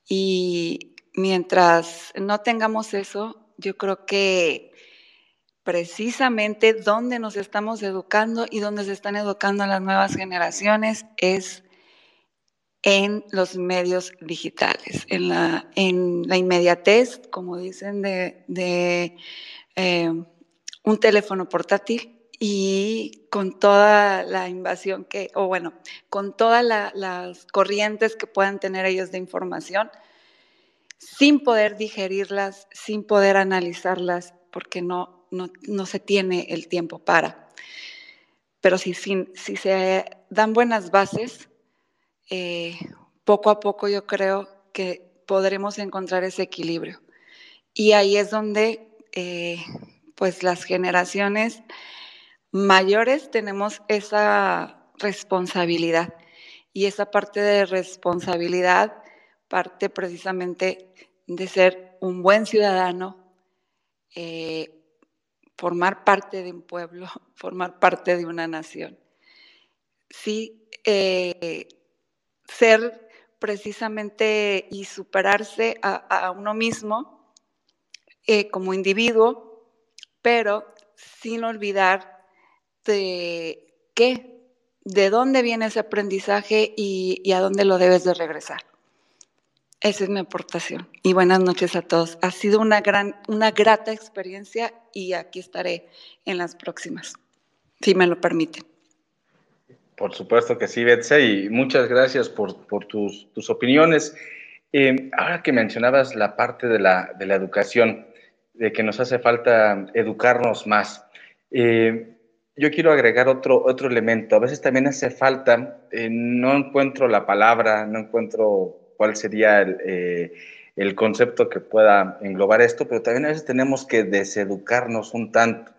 D: Y mientras no tengamos eso, yo creo que precisamente donde nos estamos educando y donde se están educando las nuevas generaciones es en los medios digitales, en la, en la inmediatez, como dicen, de, de eh, un teléfono portátil y con toda la invasión que, o bueno, con todas la, las corrientes que puedan tener ellos de información, sin poder digerirlas, sin poder analizarlas, porque no, no, no se tiene el tiempo para. Pero si, si, si se dan buenas bases, eh, poco a poco yo creo que podremos encontrar ese equilibrio. Y ahí es donde eh, pues las generaciones mayores tenemos esa responsabilidad y esa parte de responsabilidad parte precisamente de ser un buen ciudadano, eh, formar parte de un pueblo, (laughs) formar parte de una nación. Sí, eh, ser precisamente y superarse a, uno mismo eh, como individuo, pero sin olvidar de qué, de dónde viene ese aprendizaje y, a dónde lo debes de regresar. Esa es mi aportación. Y buenas noches a todos. Ha sido una, gran, una grata experiencia y aquí estaré en las próximas, si me lo permiten.
B: Por supuesto que sí, Betsy, y muchas gracias por, tus, opiniones. Eh, ahora que mencionabas la parte de la, de la, educación, de que nos hace falta educarnos más, eh, yo quiero agregar otro, otro elemento. A veces también hace falta, eh, no encuentro la palabra, no encuentro cuál sería el, eh, el, concepto que pueda englobar esto, pero también a veces tenemos que deseducarnos un tanto,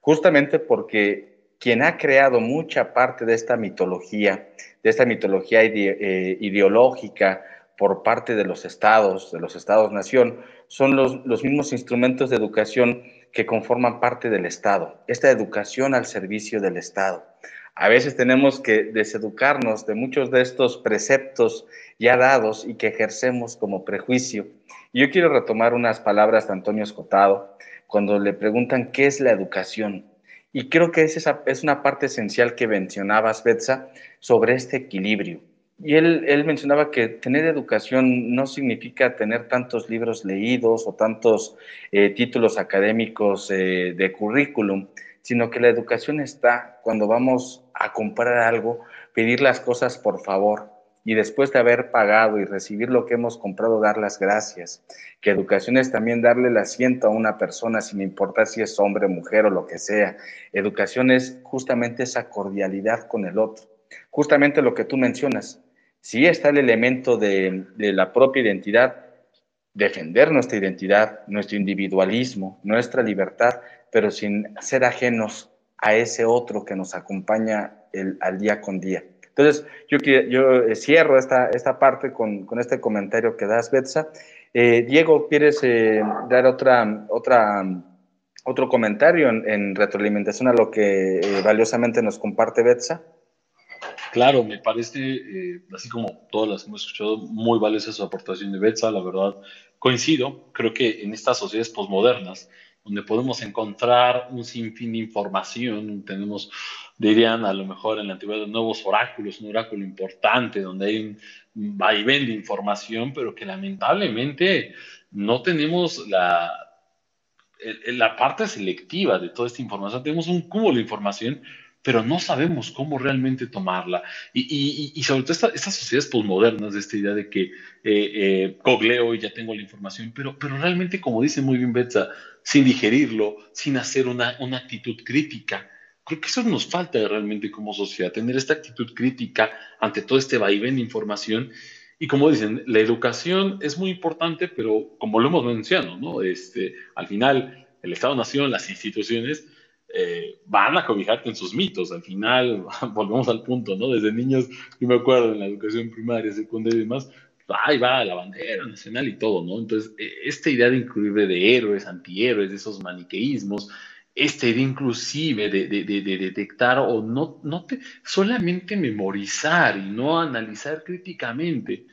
B: justamente porque quien ha creado mucha parte de esta mitología, de esta mitología eh, ideológica por parte de los estados, de los estados-nación, son los, los mismos instrumentos de educación que conforman parte del Estado, esta educación al servicio del Estado. A veces tenemos que deseducarnos de muchos de estos preceptos ya dados y que ejercemos como prejuicio. Yo quiero retomar unas palabras de Antonio Escotado cuando le preguntan qué es la educación. Y creo que es, esa, es una parte esencial que mencionabas, Betsa, sobre este equilibrio. Y él, él, mencionaba que tener educación no significa tener tantos libros leídos o tantos eh, títulos académicos eh, de currículum, sino que la educación está cuando vamos a comprar algo, pedir las cosas por favor y después de haber pagado y recibir lo que hemos comprado, dar las gracias. Que educación es también darle el asiento a una persona sin importar si es hombre, mujer o lo que sea. Educación es justamente esa cordialidad con el otro. Justamente lo que tú mencionas, Sí está el elemento de, de la propia identidad, defender nuestra identidad, nuestro individualismo, nuestra libertad, pero sin ser ajenos a ese otro que nos acompaña el, al día con día. Entonces, yo, yo eh, cierro esta, esta parte con, con este comentario que das, Betsa. Eh, Diego, ¿quieres eh, dar otra, otra, otro comentario en, en, retroalimentación a lo que valiosamente nos comparte Betsa?
C: Claro, me parece, así como todas las hemos escuchado, muy valiosa su aportación de Betsa, la verdad. Coincido, creo que en estas sociedades posmodernas, donde podemos encontrar un sinfín de información, tenemos dirían a lo mejor en la antigüedad nuevos oráculos, un oráculo importante donde hay un vaivén de información, pero que lamentablemente no tenemos la, la parte selectiva de toda esta información. Tenemos un cúmulo de información, pero no sabemos cómo realmente tomarla. Y, sobre todo estas sociedades postmodernas, de esta idea de que eh, eh, y ya tengo la información, pero, pero realmente, como dice muy bien Betsa, sin digerirlo, sin hacer una, una actitud crítica, Creo que eso nos falta realmente como sociedad, tener esta actitud crítica ante todo este vaivén de información. Y como dicen, la educación es muy importante, pero como lo hemos mencionado, ¿no? Este, al final, el Estado-Nación, las instituciones, eh, van a cobijarte en sus mitos. Al final, (laughs) volvemos al punto, ¿no? Desde niños, yo me acuerdo en la educación primaria, secundaria y demás, ahí va la bandera nacional y todo, ¿no? Entonces, eh, esta idea de incluir de héroes, antihéroes, de esos maniqueísmos, este inclusive de, de, de, detectar o no, no te, solamente memorizar y no analizar críticamente.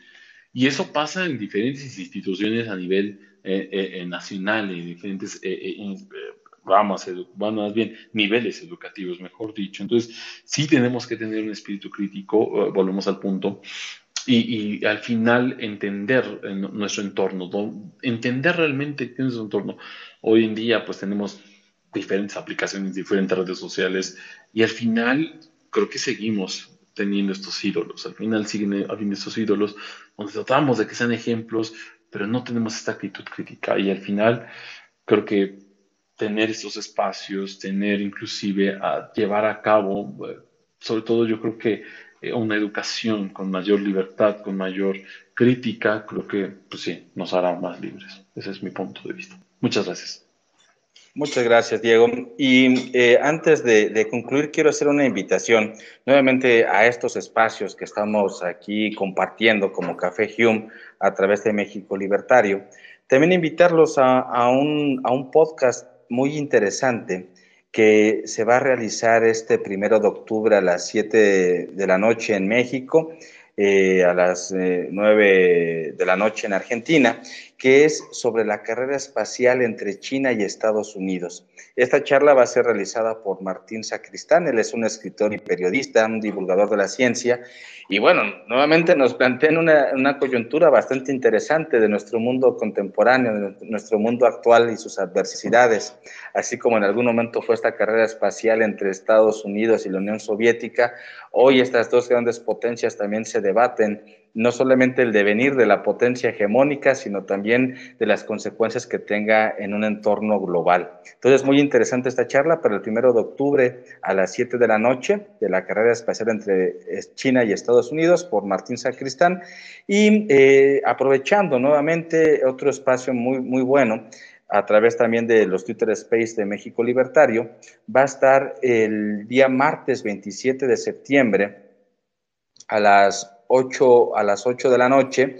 C: Y eso pasa en diferentes instituciones a nivel eh, eh, eh nacional, en diferentes eh, ramas, bueno, más bien niveles educativos, mejor dicho. Entonces, sí tenemos que tener un espíritu crítico, volvemos al punto, y, y, al final entender nuestro entorno, entender realmente qué es nuestro entorno. Hoy en día, pues tenemos diferentes aplicaciones, diferentes redes sociales, y al final creo que seguimos teniendo estos ídolos, al final siguen habiendo estos ídolos donde tratamos de que sean ejemplos, pero no tenemos esta actitud crítica, y al final creo que tener estos espacios, tener inclusive a llevar a cabo, eh, sobre todo yo creo que eh, una educación con mayor libertad, con mayor crítica, creo que pues sí, nos hará más libres. Ese es mi punto de vista. Muchas gracias.
B: Muchas gracias, Diego. Y eh, antes de, concluir, quiero hacer una invitación nuevamente a estos espacios que estamos aquí compartiendo como Café Hume a través de México Libertario. También invitarlos a, un, a un podcast muy interesante que se va a realizar este primero de octubre a las 7 de la noche en México, eh, a las 9 eh, de la noche en Argentina que es sobre la carrera espacial entre China y Estados Unidos. Esta charla va a ser realizada por Martín Sacristán, él es un escritor y periodista, un divulgador de la ciencia, y bueno, nuevamente nos plantean una, una coyuntura bastante interesante de nuestro mundo contemporáneo, de nuestro mundo actual y sus adversidades, así como en algún momento fue esta carrera espacial entre Estados Unidos y la Unión Soviética, hoy estas dos grandes potencias también se debaten no solamente el devenir de la potencia hegemónica, sino también de las consecuencias que tenga en un entorno global. Entonces, muy interesante esta charla para el primero de octubre a las 7 de la noche de la carrera espacial entre eh, China y Estados Unidos por Martín Sacristán. Y eh, aprovechando nuevamente otro espacio muy, muy bueno, a través también de los Twitter Space de México Libertario, va a estar el día martes 27 de septiembre a las 8, a las 8 de la noche,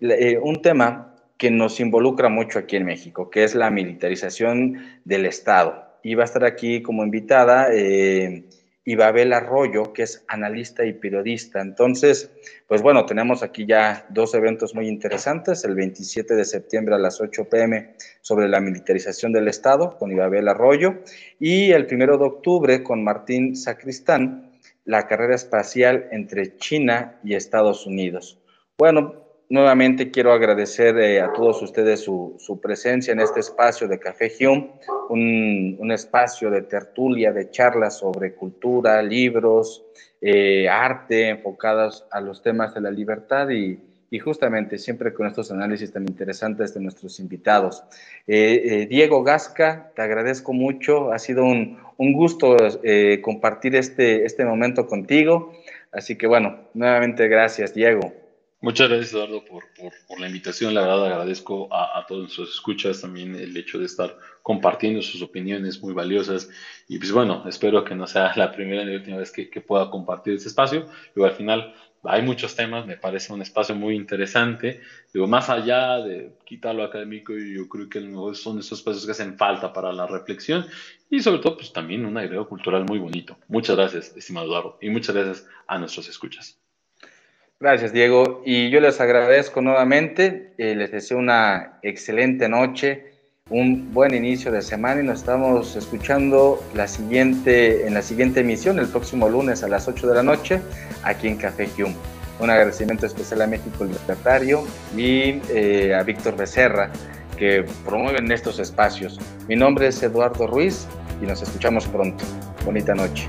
B: eh, un tema que nos involucra mucho aquí en México, que es la militarización del Estado. Y va a estar aquí como invitada eh, Ibabel Arroyo, que es analista y periodista. Entonces, pues bueno, tenemos aquí ya dos eventos muy interesantes, el 27 de septiembre a las 8 pm sobre la militarización del Estado con Ibabel Arroyo y el 1 de octubre con Martín Sacristán la carrera espacial entre China y Estados Unidos. Bueno, nuevamente quiero agradecer eh, a todos ustedes su, presencia en este espacio de Café Hume, un, espacio de tertulia, de charlas sobre cultura, libros, eh, arte, enfocados a los temas de la libertad y, y justamente siempre con estos análisis tan interesantes de nuestros invitados. Eh, eh, Diego Gasca, te agradezco mucho, ha sido un, un gusto eh, compartir este, este momento contigo, así que bueno, nuevamente gracias, Diego.
C: Muchas gracias, Eduardo, por, la invitación. La verdad, agradezco a, todos sus escuchas también el hecho de estar compartiendo sus opiniones muy valiosas. Y pues bueno, espero que no sea la primera ni última vez que, pueda compartir este espacio. Y al final hay muchos temas, me parece un espacio muy interesante. Digo, más allá de quitar lo académico, yo creo que son esos espacios que hacen falta para la reflexión y sobre todo, pues también un agrego cultural muy bonito. Muchas gracias, estimado Eduardo, y muchas gracias a nuestros escuchas.
B: Gracias, Diego. Y yo les agradezco nuevamente. Eh, les deseo una excelente noche, un buen inicio de semana y nos estamos escuchando la siguiente, en la siguiente emisión, el próximo lunes a las 8 de la noche, aquí en Café Hume. Un agradecimiento especial a México Libertario y eh, a Víctor Becerra, que promueven estos espacios. Mi nombre es Eduardo Ruiz y nos escuchamos pronto. Bonita noche.